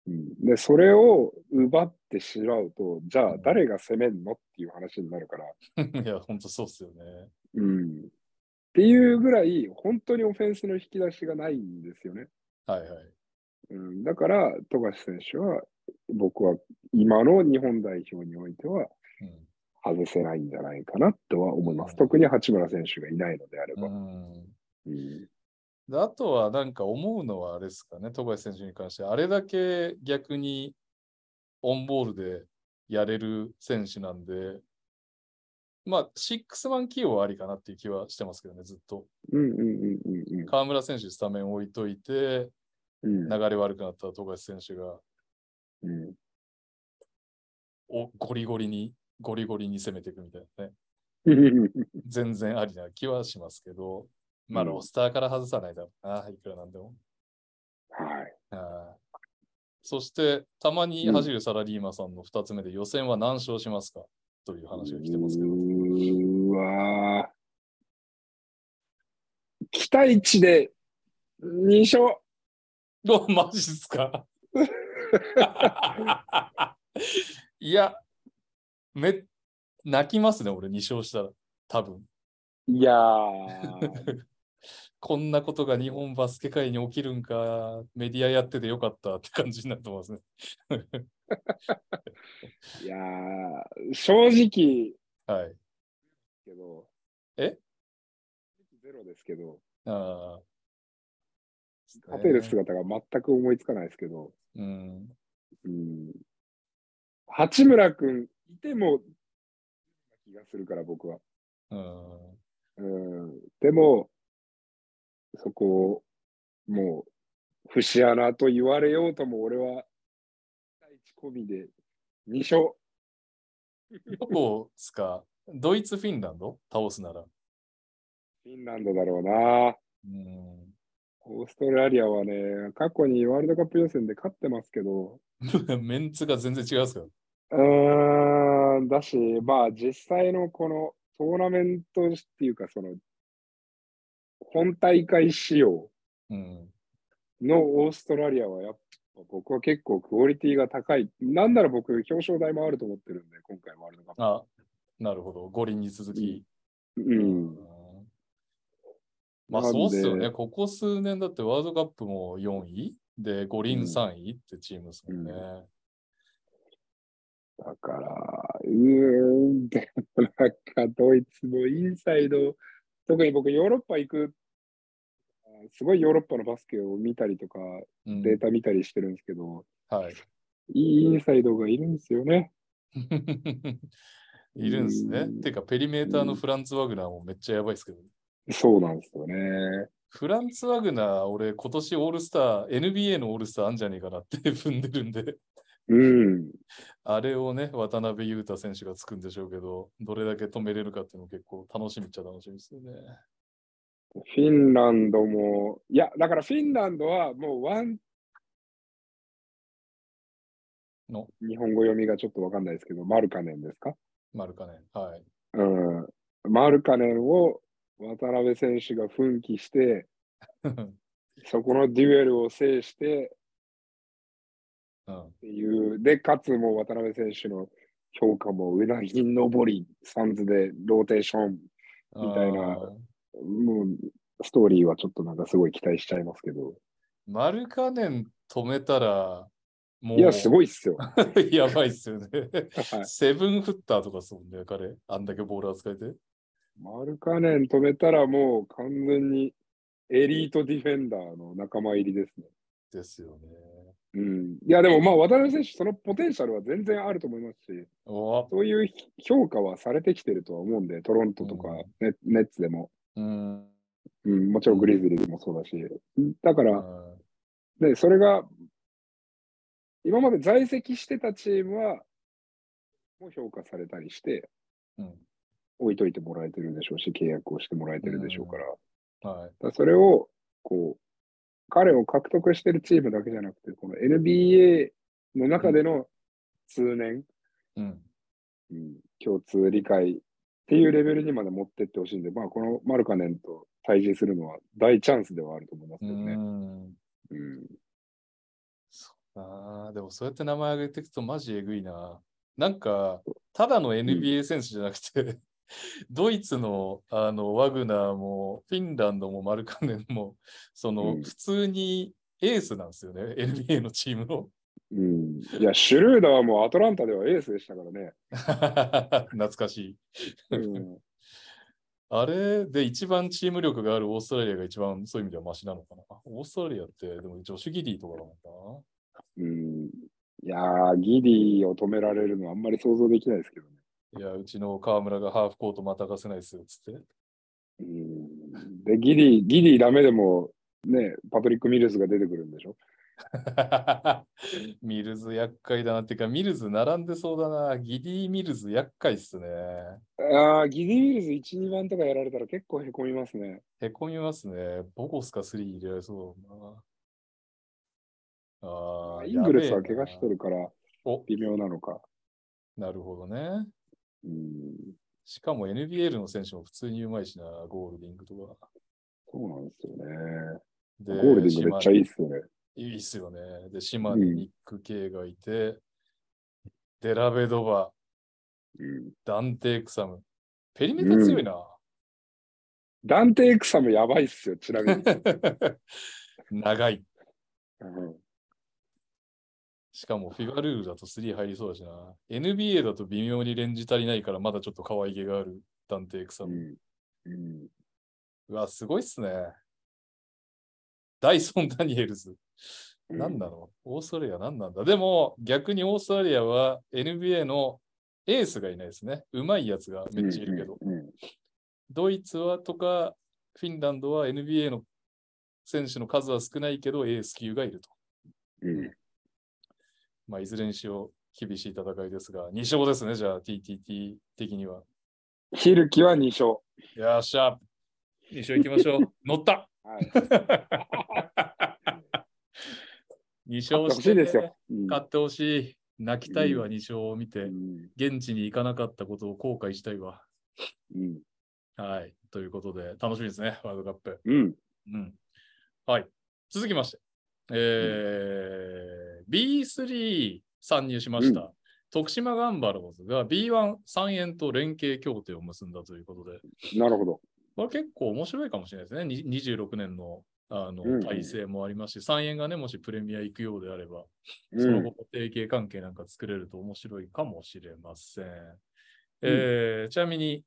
うんで、それを奪ってしまうと、じゃあ誰が攻めんのっていう話になるから、いや、本当そうっすよね。うん。っていうぐらい、本当にオフェンスの引き出しがないんですよね。はいはい。うん、だから、富樫選手は、僕は今の日本代表においては、うん外せないんじゃないかなとは思います。うん特に八村選手がいないのであれば。うんうんであとはなんか思うのはあれですかね、富樫選手に関して、あれだけ逆にオンボールでやれる選手なんで、まあ、シックスマン起用はありかなっていう気はしてますけどね、ずっと。うんうんうんうんうん。河村選手スタメン置いといて、うん。流れ悪くなった富樫選手がうん。おゴリゴリに、ゴリゴリに攻めていくみたいなね。う ん全然ありな気はしますけど、まあ、うんロスターから外さないだろうな、いくらなんでも。はい。はいそして、たまに走るサラリーマンさんの2つ目で予選は何勝しますか？という話が来てますけど。うーわー期待値で2勝。おマジっすか？いや、め、泣きますね、俺2勝したら。多分。いやー、こんなことが日本バスケ界に起きるんか、メディアやっててよかったって感じになってますね。いやー正直はい。けど。え？ゼロですけど、ああ。勝てる姿が全く思いつかないですけど、うん。うん、八村君いても気がするから僕は。うん。うん、でも、そこをもう節穴と言われようとも俺は期待値込みで2勝。どこですか？ドイツ、フィンランド？倒すなら。フィンランドだろうな。うん。オーストラリアはね、過去にワールドカップ予選で勝ってますけど、メンツが全然違うっすから。うーん、だし、まあ実際のこのトーナメントっていうか、その、本大会仕様うん。のオーストラリアはやっぱ僕は結構クオリティが高い。なんなら僕、表彰台もあると思ってるんで、今回ワールドカップ。あ、なるほど。五輪に続き。うん。まあなんでそうっすよね。ここ数年だってワールドカップも4位？で五輪3位ってチームですもんね。だから、うーん、なんかドイツのインサイド、特に僕ヨーロッパ行く、すごいヨーロッパのバスケを見たりとか、うんデータ見たりしてるんですけど、はい。いいインサイドがいるんですよね。いるんですね。うんてか、ペリメーターのフランツ・ワグナーもめっちゃやばいですけど。そうなんですよね。フランツ・ワグナー、俺、今年オールスター、NBA のオールスターあんじゃねえかなって踏んでるんで、うん。あれをね、渡辺裕太選手がつくんでしょうけど、どれだけ止めれるかっていうの結構楽しみっちゃ楽しみですよね。フィンランドも、いや、だからフィンランドはもうワン、の？日本語読みがちょっとわかんないですけど、マルカネンですか？マルカネン。はい。うん、マルカネンを渡辺選手が奮起して、そこのデュエルを制してうんっていう、で、かつもう渡辺選手の評価もうなぎ登り、サンズでローテーション、みたいなもうストーリーはちょっとなんかすごい期待しちゃいますけど。マルカネン止めたら、もう、いや、すごいっすよ。い。やばいっすよね。はいセブンフッターとかそうね、彼。あんだけボール扱えて。マルカネン止めたらもう完全にエリートディフェンダーの仲間入りですね。ですよね。うん、いや、でもまあ渡辺選手、そのポテンシャルは全然あると思いますし、おそういう評価はされてきてるとは思うんで、トロントとかうん。ネ,、ネッツでも、うん。うん、もちろんグリズリーでもそうだし、だから、うん。で、それが、今まで在籍してたチームは、もう評価されたりして、うん。置いといてもらえてるでしょうし、契約をしてもらえてるでしょうから、だかはい。らそれを、こう、彼を獲得してるチームだけじゃなくて、この NBA の中での通年、うん。うん、共通理解っていうレベルにまで持ってってほしいんで、まあ、このマルカネンと対峙するのは大チャンスではあると思いますうけどね。ん。うんそうでもそうやって名前挙げていくとマジえぐいな。なんか、ただの NBA 選手じゃなくて、ドイツのあのワグナーも、フィンランドもマルカネンも、その、うん普通にエースなんですよね、NBA のチームの。うん、いや、シュルーダーもアトランタではエースでしたからね。懐かしい。うん、あれで一番チーム力があるオーストラリアが一番そういう意味ではマシなのかな。オーストラリアって、でもジョシュ・ギディとかだもうん、いやー、ギディを止められるのはあんまり想像できないですけどね。いや、うちの河村がハーフコートまたがせないですよ、つって。うん、で、ギディ、ギディダメでも、ね、パトリック・ミルスが出てくるんでしょ？ミルズ厄介だなっていうか、ミルズ並んでそうだな。ギディ・ミルズ厄介っすね。ああ、ギディ・ミルズ1、2番とかやられたら結構へこみますね。へこみますね。ボコスカスリー入れられそうだな。ああ、イングルスは怪我してるからお、微妙なのか。なるほどね。うん、しかも NBL の選手も普通にうまいしな、ゴールディングとか。そうなんですよね。でゴールディングめっちゃいいっすよね。いいっすよね。で、島にニック・ケイがいて、デラベドバ、うん、ダンテ・クサム。ペリメータ強いな。ダンテ・エクサムやばいっすよ、ちなみに。長い。うんしかもフィガルールだと3入りそうだしな。NBA だと微妙にレンジ足りないからまだちょっと可愛げがあるダンテ・クサム。うんうわ、すごいっすね。ダイソン・ダニエルズ。うん何なの？オーストラリア何なんだ？でも逆にオーストラリアは NBA のエースがいないですね。うまいやつがめっちゃいるけど。うんうんドイツはとかフィンランドは NBA の選手の数は少ないけどエース級がいると。うんまあ、いずれにしろ厳しい戦いですが、2勝ですね、じゃあ TTT 的には。ヒルキは2勝。よっしゃ !2 勝いきましょう。乗ったはい、!2 勝してしいですよ。うん勝ってほしい。泣きたいわ、2勝を見てう。ん現地に行かなかったことを後悔したいわ。うんはい。ということで、楽しみですね、ワールドカップ。うんうん。はい。続きまして、えー B3 参入しました。徳島ガンバローズが B1 3円と連携協定を結んだということで、なるほど。これ結構面白いかもしれないですね。に26年のあのうんうん体制もありますし、3円がね、もしプレミア行くようであれば、うんその後も提携関係なんか作れると面白いかもしれません。えーちなみに、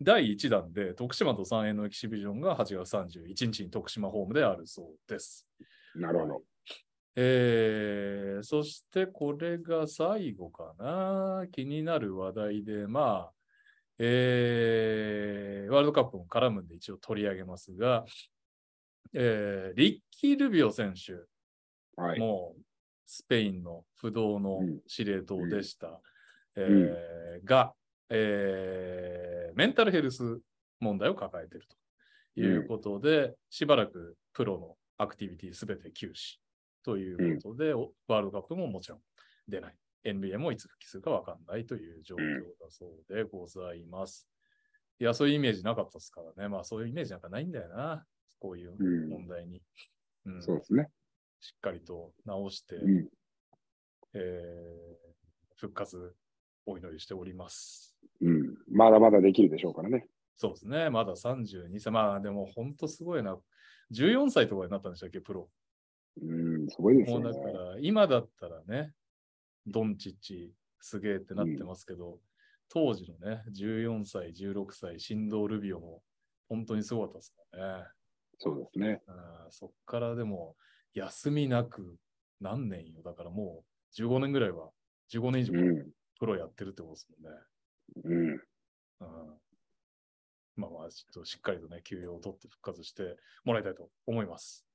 第1弾で徳島と3円のエキシビジョンが8月31日に徳島ホームであるそうです。なるほど。えーそしてこれが最後かな。気になる話題で、まあ、えーワールドカップも絡むんで一応取り上げますが、えーリッキー・ルビオ選手、はい。もうスペインの不動のうん。司令塔でした、えん。ーが、えーメンタルヘルス問題を抱えているということで、しばらくプロのアクティビティすべて休止ということで、おワールドカップももちろん出ない NBA もいつ復帰するかわかんないという状況だそうでございます。いや、そういうイメージなかったですからね。まあそういうイメージなんかないんだよな。こういううん問題に。うんそうですね。しっかりと直して、うん。えー復活お祈りしております。うん。まだまだできるでしょうからね。そうですね。まだ32歳。まあでも本当すごいな。14歳とかになったんでしたっけ、プロ。うん、すごいですね。うだから、今だったらね、ドンチッチすげえってなってますけど、当時のね、14歳、16歳、振動ルビオも本当にすごかったですからね。そうですね。うんそっからでも、休みなく何年よ。だからもう15年ぐらいは、15年以上うん。プロやってるってことですもんね。うん。うんまあまあ、ちょっとしっかりとね、休養を取って復活してもらいたいと思います。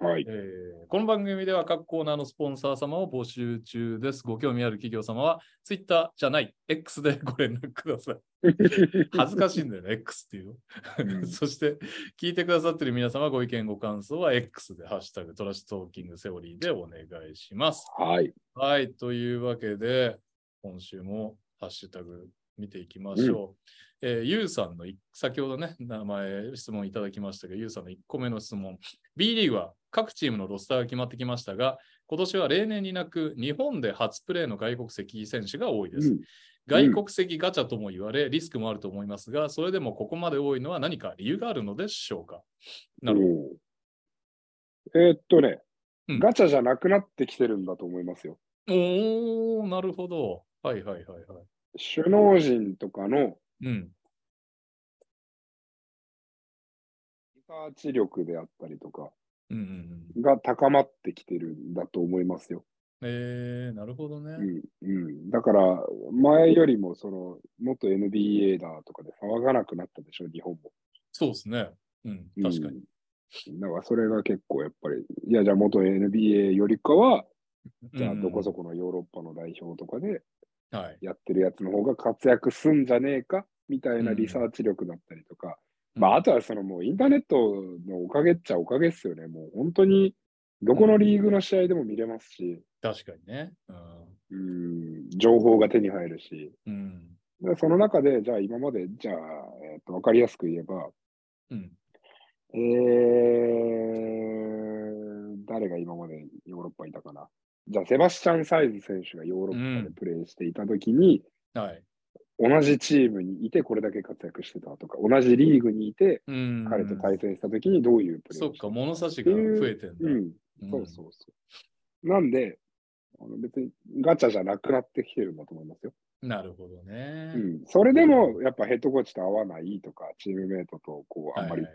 はい。えーこの番組では各コーナーのスポンサー様を募集中です。ご興味ある企業様は、Twitter じゃない、X でご連絡ください。恥ずかしいんだよね、X っていうの。うん そして、聞いてくださっている皆様、ご意見、ご感想は X で、ハッシュタグトラッシュトーキングセオリーでお願いします。はい。はい、というわけで、今週もハッシュタグ見ていきましょう。えーゆうさんのい、先ほどね、名前、質問いただきましたが、ゆうさんの1個目の質問。B リーグは各チームのロスターが決まってきましたが、今年は例年になく、日本で初プレーの外国籍選手が多いです。うん外国籍ガチャとも言われ、リスクもあると思いますが、それでもここまで多いのは何か理由があるのでしょうか？なるほど。えーっとね、うんガチャじゃなくなってきてるんだと思いますよ。おー、なるほど。はいはいはいはい。首脳陣とかのうん。リサーチ力であったりとか。が高まってきてるんだと思いますよ。えー、なるほどね。うんうん、だから、前よりもその元 NBA だとかで騒がなくなったでしょ、日本も。そうですね。うん、確かに。うん。だからそれが結構やっぱり、いや、じゃあ元 NBA よりかは、じゃあどこそこ。このヨーロッパの代表とかではい。やってるやつの方が活躍すんじゃねえかみたいなリサーチ力だったりとか、まあ、あとはそのもうインターネットのおかげっちゃおかげっすよね。もう本当にどこのリーグの試合でも見れますし、確かにね。うん、情報が手に入るし、うん。でその中で、じゃあ今まで、じゃあ、えっと、わかりやすく言えば、うん。えー、誰が今までヨーロッパにいたかな。じゃあ、セバスチャン・サイズ選手がヨーロッパでプレーしていたときに、はい。同じチームにいてこれだけ活躍してたとか、同じリーグにいてうん。彼と対戦したときにどういうプレーそっか、をしてた物差しが増えてんだ。うん、うんそうそうそう。なんで、あの別にガチャじゃなくなってきてるんだと思いますよ。なるほどね。うん。それでも、やっぱヘッドコーチと合わないとか、チームメイトとこう、あんまり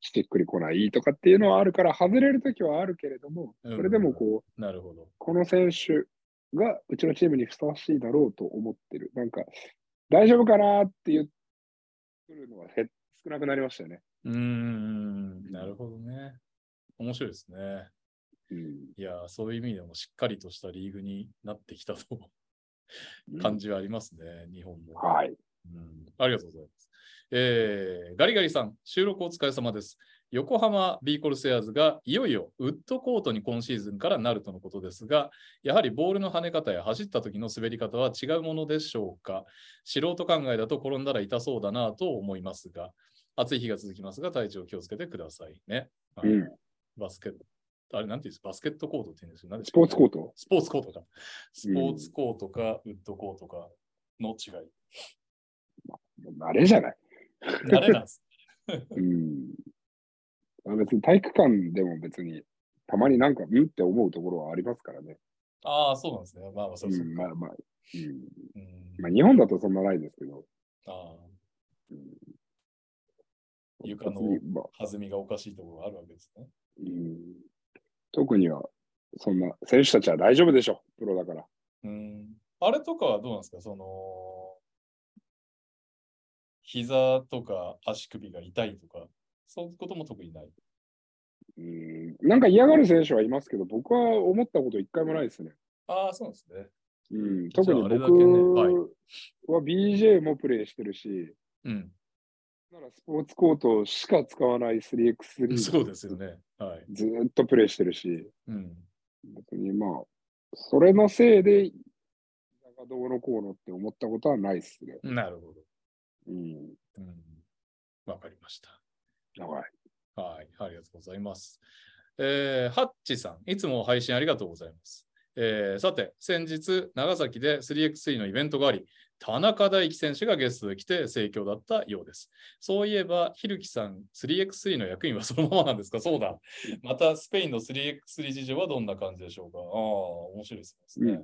しっくりこないとかっていうのはあるから、外れるときはあるけれども、うんそれでもこう、なるほど。この選手がうちのチームにふさわしいだろうと思ってる。なんか、大丈夫かなって言ってるのは減少なくなりましたよね。うーん。なるほどね。面白いですね。うん。いやー、そういう意味でもしっかりとしたリーグになってきたとうん感じはありますね、日本も。はい。うんありがとうございます。えーガリガリさん、収録お疲れ様です。横浜ビーコルセアーズがいよいよウッドコートに今シーズンからなるとのことですが、やはりボールの跳ね方や走った時の滑り方は違うものでしょうか？素人考えだと転んだら痛そうだなと思いますが、暑い日が続きますが、体調気をつけてくださいね。はいうん。バスケット、あれなんていうんです？かバスケットコートって言うんですよ。スポーツコートスポーツコートか。スポーツコートか、ウッドコートかの違い。もう慣れじゃない。誰なんですうん。別に体育館でも別に、たまになんか、うんって思うところはありますからね。ああ、そうなんですね。まあまあ、そうそうう。ん、まあまあ、うん。うんまあ、日本だとそんなないですけど、ああうん床の弾みがおかしいところがあるわけですね。うん、特には、そんな、選手たちは大丈夫でしょ、プロだから。うん。あれとかはどうなんですか？その、膝とか足首が痛いとか、そういうことも特にない。うん、なんか嫌がる選手はいますけど、僕は思ったこと一回もないですね。ああ、そうですね。うん、特に僕は BJ もプレイしてるし、うん。ならスポーツコートしか使わない 3x3 そうですよね。はい。ずーっとプレイしてるし、うん。別にまあ、それのせいで、どうのこうのって思ったことはないっすね。なるほど。うん。うん。わかりました。はい。はい。ありがとうございます。えー、ハッチさん、いつも配信ありがとうございます。えーさて、先日、長崎で 3x3 のイベントがあり、田中大輝選手がゲストで来て盛況だったようです。そういえば、ひるきさん、3x3 の役員は そのままなんですか？そうだ。また、スペインの 3x3 事情はどんな感じでしょうか？ああ、面白いですね。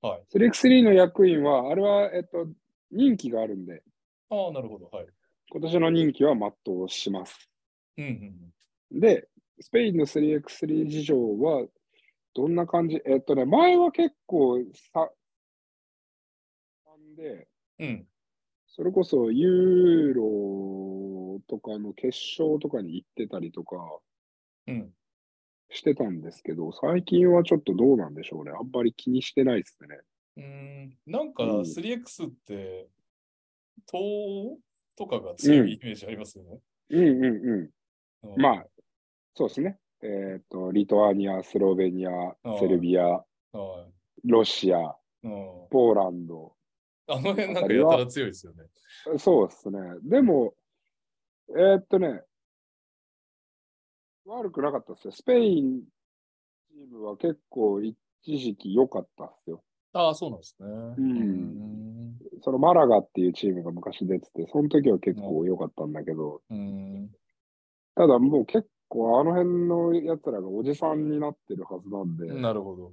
はい。3x3 の役員は、あれは、えっと、任期があるんで、ああ、なるほど。はい。今年の任期は全うします。うんうんうん。で、スペインの 3x3 事情は、どんな感じ？えっとね、前は結構さ、で、うん。それこそユーロとかの決勝とかに行ってたりとかうん。してたんですけど、最近はちょっとどうなんでしょうね。あんまり気にしてないですね。うーんなんかうん 3X って、東とかが強いイメージありますよね。うんうんううんん。まあ、そうですね。えっ、と、リトアニア、スロベニア、セルビア、はいロシア、うんポーランド。あの辺なんかやたら強いですよね。そうですね。でも、えーっとね、悪くなかったですよ。スペインチームは結構一時期良かったですよ。ああ、そうなんですね。うんそのマラガっていうチームが昔出てて、その時は結構良かったんだけど、うん。ただもう結構あの辺の奴らがおじさんになってるはずなんで、なるほど。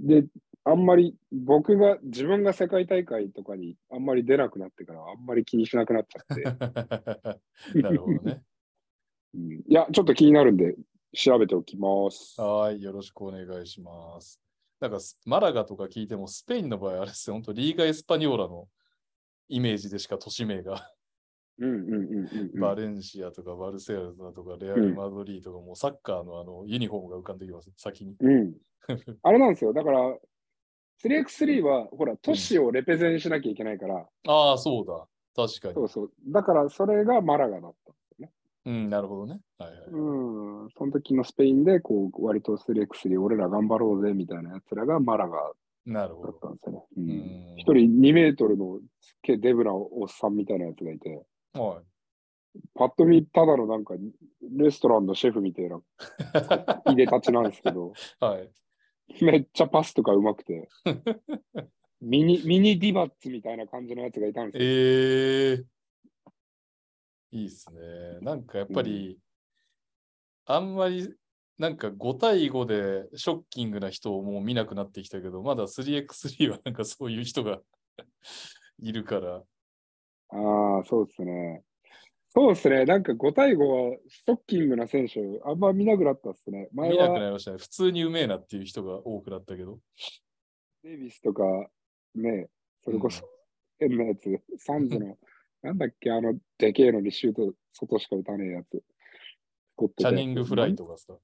で、あんまり僕が、自分が世界大会とかにあんまり出なくなってからあんまり気にしなくなっちゃって。なるほどね。うんいや、ちょっと気になるんで調べておきます。はい、よろしくお願いします。なんかス、マラガとか聞いても、スペインの場合、あれですよ、本当リーガ・エスパニョーラのイメージでしか都市名が、うんうんうんうんうん。バレンシアとかバルセロナとかレアル・マドリーとか、もうサッカーのあのユニフォームが浮かんできます、先に。うん。あれなんですよ。だから、3x3 は、ほら、都市をレペゼンしなきゃいけないから、ああ、そうだ。確かに。そうそう。だから、それがマラガだった。うん、なるほどね。はいはい。うん。その時のスペインで、こう、割と 3x3 俺ら頑張ろうぜみたいなやつらがマラガなるほど。だったんですよね。う。うんん一人2メートルのすっげえデブなおっさんみたいなやつがいて、はい。パッと見、ただのなんか、レストランのシェフみたいないでたちなんですけど、はい。めっちゃパスとかうまくて、ミニ、ミニディバッツみたいな感じのやつがいたんですよ。ええいいっすね。なんかやっぱり、あんまり、なんか5対5でショッキングな人をもう見なくなってきたけど、まだ 3x3 はなんかそういう人が いるから。ああ、そうですね。そうですね。なんか5対5はストッキングな選手、あんま見なくなったっすね。前見なくなはりましたね。普通にうめえなっていう人が多くなったけど。デイビスとか、ね、それこそ変なやつ、サンズの、なんだっけ、あの、でけえのにシュート、外しか打たねえやつ。チャニングフライとかさ。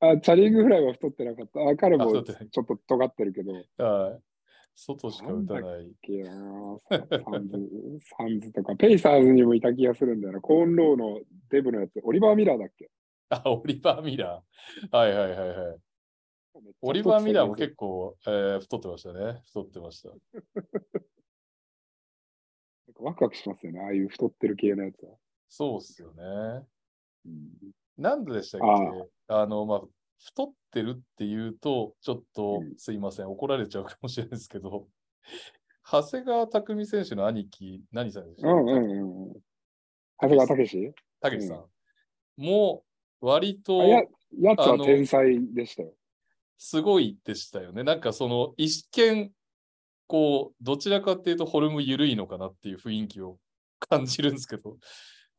あ、チャニングフライは太ってなかった。あ、彼あもちょっと尖ってるけど、はい。外しか打たない。いやーサンズ、サンズとか、ペイサーズにもいた気がするんだよな。コーンローのデブのやつ、オリバー・ミラーだっけ？あ、オリバー・ミラー。はいはいはいはい。オリバー・ミラーも結構、えー太ってましたね。太ってました。構ワクワクしますよね。ああいう太ってる系のやつは。そうっすよね。うんなんででしたっけ？あの、まあ、太ってるっていうと、ちょっとうんすいません、怒られちゃうかもしれないですけど、長谷川匠選手の兄貴、何さんでしたっけ？うんうんうんうん。長谷川武史？たけしさん。もう、割とあ、や、やつは天才でしたよ。すごいでしたよね。なんかその、一見、こう、どちらかっていうと、フォルム緩いのかなっていう雰囲気を感じるんですけど、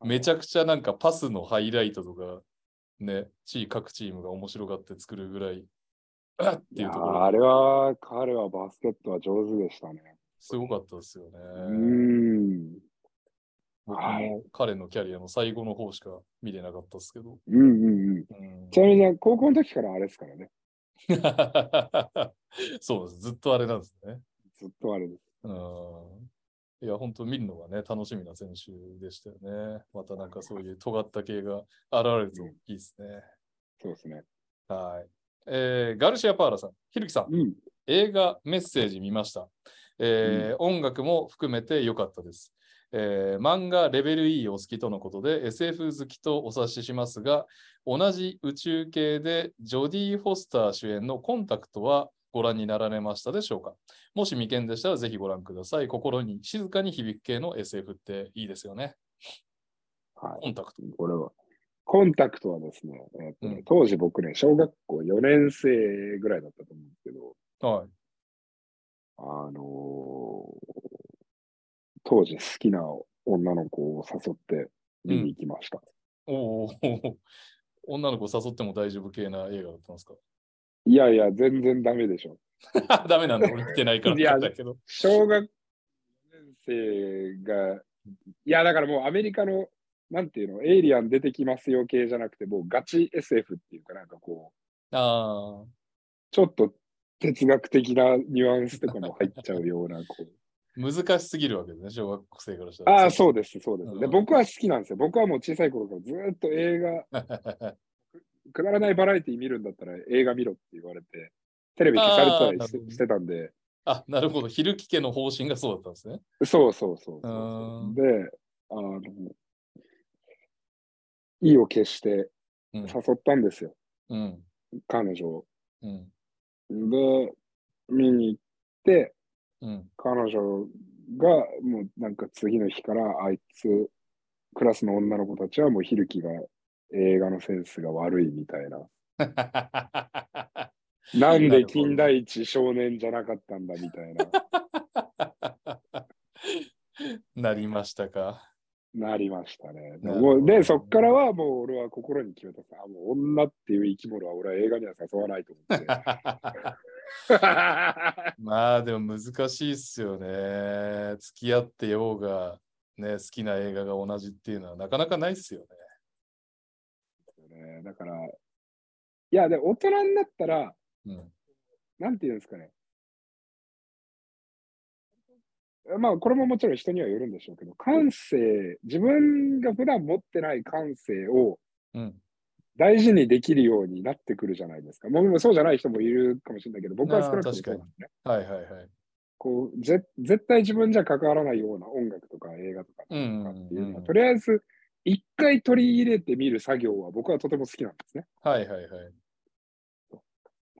めちゃくちゃなんかパスのハイライトとか、ね、チー各チームが面白がって作るぐらい、あっっていうところーあれは、彼はバスケットは上手でしたね。すごかったですよね。うーん。僕はいも彼のキャリアの最後の方しか見れなかったですけど。うんうんうん。うんちなみに、高校の時からあれですからね。そうです。ずっとあれなんですね。とあれです。うんいや、本当見るのがね、楽しみな選手でしたよね。またなんかそういう尖った系が現れるといいですね。そうですね。はい。えーガルシア・パーラさん、ひるきさん、うん。映画メッセージ見ました。えー音楽も含めて良かったです。えー漫画レベル E をお好きとのことで SF 好きとお察ししますが、同じ宇宙系でジョディ・フォスター主演のコンタクトはご覧になられましたでしょうか？もし未見でしたらぜひご覧ください。心に静かに響く系の SF っていいですよね。はい。コンタクト。これは。コンタクトはですね、えーっとねうん当時僕ね、小学校4年生ぐらいだったと思うんですけど、はい。あのー当時好きな女の子を誘って見に行きました。おお、女の子誘っても大丈夫系な映画だったんですか？いやいや、全然ダメでしょ。ダメなんだ、俺見てないからいやだけど。小学4年生が、いや、だからもうアメリカの、なんていうの、エイリアン出てきますよ系じゃなくて、もうガチ SF っていうかなんかこう、ああ、ちょっと哲学的なニュアンスとかも入っちゃうような、こう。難しすぎるわけですね、小学生からしたら。ああ、そうです、そうです。で、うん僕は好きなんですよ。僕はもう小さい頃からずーっと映画、くだらないバラエティ見るんだったら映画見ろって言われて、テレビ消されてたりししてたんで、あ、なるほど。昼木家の方針がそうだったんですね。そうそうそうそううんで、あの、意を決してうん。誘ったんですよ、うん。彼女を。うん。で、見に行って、うん。彼女がもうなんか次の日からあいつ、クラスの女の子たちはもうひるきが映画のセンスが悪いみたいな。なんで金田一少年じゃなかったんだみたいな、なりましたか？なりましたね。で、そっからはもう俺は心に決めたさ、もう女っていう生き物は俺は映画には誘わないと思って。まあでも難しいっすよね。付き合ってようが、ね、好きな映画が同じっていうのはなかなかないっすよね。ねだから、いや、で、大人になったら、うん。なんていうんですかね。まあ、これももちろん人にはよるんでしょうけど、感性、自分が普段持ってない感性をうん。大事にできるようになってくるじゃないですか。もうそうじゃない人もいるかもしれないけど、僕は少なくともそうなんですね。はいはいはい。こうぜ絶対自分じゃ関わらないような音楽とか映画とかっていうのは、うんとりあえず一回取り入れてみる作業は僕はとても好きなんですね。はいはいはい。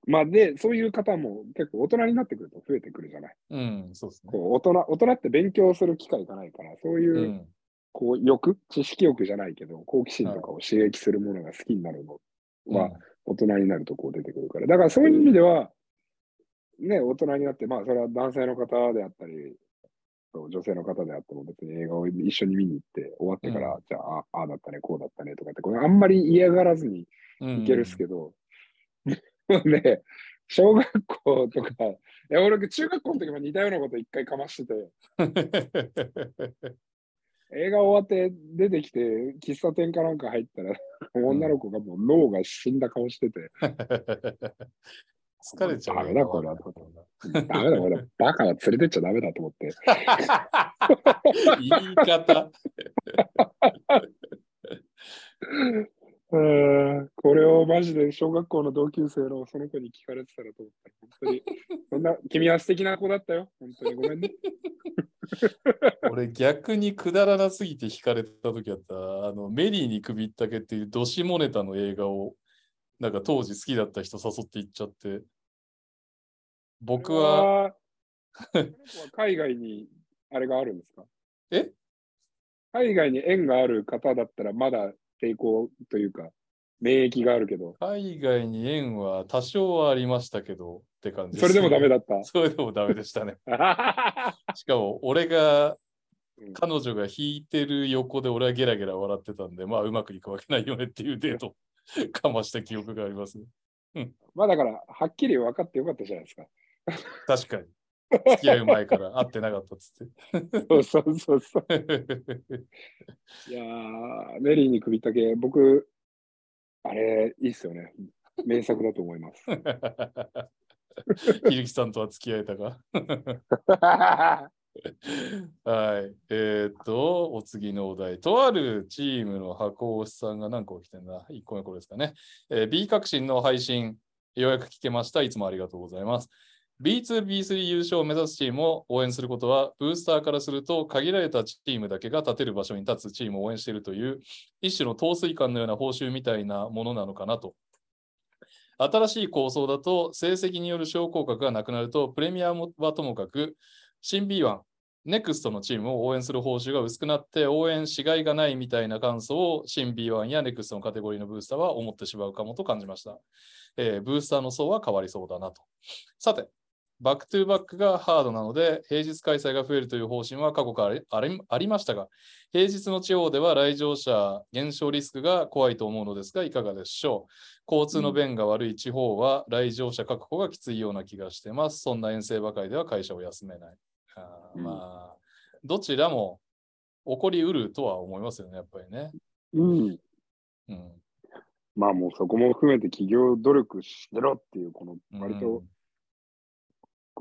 まあで、そういう方も結構大人になってくると増えてくるじゃない。うん、そうですね。こう大人大人って勉強する機会がないから、そういう、うん。こう欲、知識欲じゃないけど、好奇心とかを刺激するものが好きになるのは、大人になるとこう出てくるから。だからそういう意味では、ね、大人になって、まあそれは男性の方であったり、そう女性の方であっても別に映画を一緒に見に行って、終わってから、うじゃあ、あああだったね、こうだったねとかって、これあんまり嫌がらずにうん。いけるっすけど、もうね、小学校とか、いや俺、中学校の時も似たようなこと一回かましてて、映画終わって出てきて、喫茶店かなんか入ったら、女の子がもう脳が死んだ顔してて、疲れちゃうよ。ダメだこれはダメだ、俺、バカは連れてっちゃダメだと思って。言い方。うーんこれをマジで小学校の同級生のその子に聞かれてたらと思ったら、本当に、そんな、君は素敵な子だったよ。本当にごめんね。俺逆にくだらなすぎて惹かれた時あったあのメリーに首ったけっていうドシモネタの映画をなんか当時好きだった人誘って行っちゃって。僕は。海外にあれがあるんですか？え？海外に縁がある方だったらまだ抵抗というか、免疫があるけど、海外に縁は多少はありましたけどって感じそれでもダメだだった？それでもダメでしたね。しかも俺がうん。彼女が弾いてる横で俺はゲラゲラ笑ってたんでまあうまくいくわけないよねっていうデート かました記憶がありますまあだから、はっきり分かってよかったじゃないですか。確かに付き合う前から会ってなかったっつってそうそうそうそう。いやー、メリーに首ったけ、僕、あれ、いいっすよね。名作だと思います。ひるきさんとは付き合えたか はい。えーっと、お次のお題。とあるチームの箱推しさんが何個来てんだ ?1 個目これですかね。えー B 革新の配信、ようやく聞けました。いつもありがとうございます。B2、B3 優勝を目指すチームを応援することは、ブースターからすると限られたチームだけが立てる場所に立つチームを応援しているという、一種の陶酔感のような報酬みたいなものなのかなと。新しい構想だと、成績による昇降格がなくなると、プレミアムはともかく、新 B1、ネクストのチームを応援する報酬が薄くなって応援しがいがないみたいな感想を新 B1 やネクストのカテゴリーのブースターは思ってしまうかもと感じました。えーブースターの層は変わりそうだなと。さて、 back to back がハードなので、平日開催が増えるという方針は過去からありましたが、平日の地方では来場者減少リスクが怖いと思うのですが、いかがでしょう？交通の便が悪い地方は来場者確保がきついような気がしてます。そんな遠征ばかりでは会社を休めない。あまあ、どちらも起こりうるとは思いますよね、やっぱりね。うん。うん。まあもうそこも含めて企業努力しろっていう、この割とうん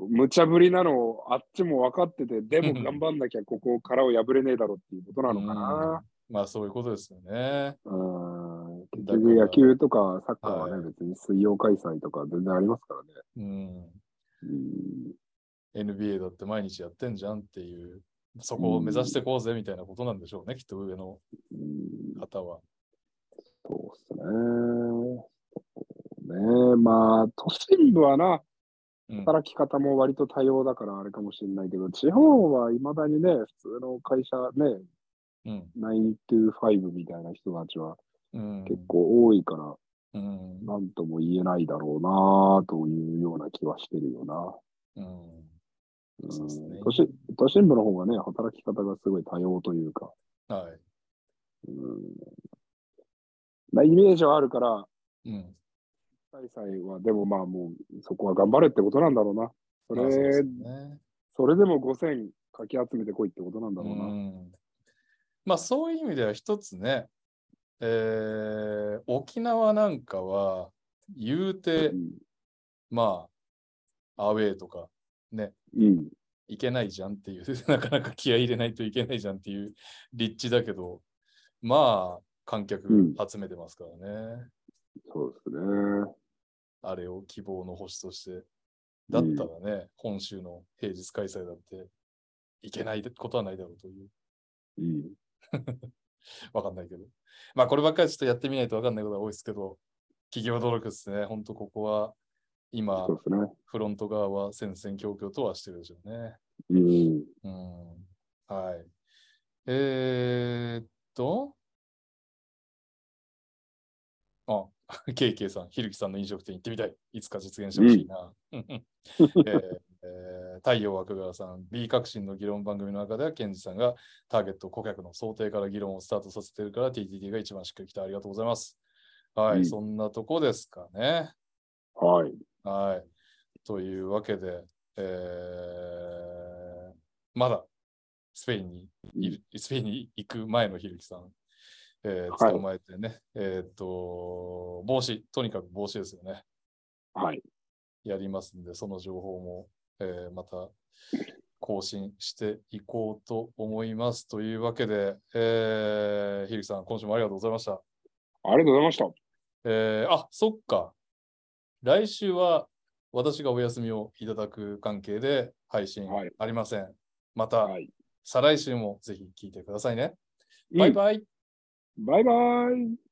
無茶ぶりなのをあっちも分かってて、でも頑張んなきゃ ここからを破れねえだろっていうことなのかな。まあそういうことですよね。うん。結局野球とかサッカーはね、はい別に水曜開催とか全然ありますからね。うん。うん。NBA だって毎日やってんじゃんっていう、そこを目指してこうぜみたいなことなんでしょうね、きっと上のうん方は。そうですね。ねまあ、都心部はな、うん、働き方も割と多様だからあれかもしれないけど、地方はいまだにね、普通の会社ね、うん。9 to 5みたいな人たちはうん。結構多いから、うん。なんとも言えないだろうなというような気はしてるよな。うん。うんそうですね都心都心部の方がね、働き方がすごい多様というか、はい。うんなイメージはあるから、うん。開催は、でもまあもう、そこは頑張れってことなんだろうな。それ、まあそ。れでも5000かき集めてこいってことなんだろうな。うん。まあそういう意味では一つね、えー沖縄なんかは言うて、まあ、アウェーとかね、うん。いけないじゃんっていう、なかなか気合い入れないといけないじゃんっていう立地だけど、まあ、観客集めてますからね。そうですね。あれを希望の星として。だったらね、本州の平日開催だっていけないことはないだろうという。うん。わかんないけど。まあ、こればっかりちょっとやってみないとわかんないことが多いですけど、企業努力ですね。本当ここは、今ね。フロント側は戦々恐々とはしてるでしょうね。うん。うん。はい。えー、っと、あ、KK さん、ひるきさんの飲食店行ってみたい。いつか実現してほしいな。えーえー太陽枠川さん、B 革新の議論番組の中では、ケンジさんがターゲット顧客の想定から議論をスタートさせてるから TTT が一番しっくりきた。ありがとうございます。はい、うんそんなとこですかね。はい。はい。というわけで、えーまだスペインにいる、スペインに行く前のひるきさん、えーはい捕まえてね、えーっと、帽子、とにかく帽子ですよね。はい。やりますんで、その情報も、えーまた更新していこうと思います。というわけで、えー、ひるきさん、今週もありがとうございました。ありがとうございました。えーあ、そっか。来週は私がお休みをいただく関係で配信はいありません。また、はい。再来週もぜひ聞いてくださいね。バイバイ。バイバイ。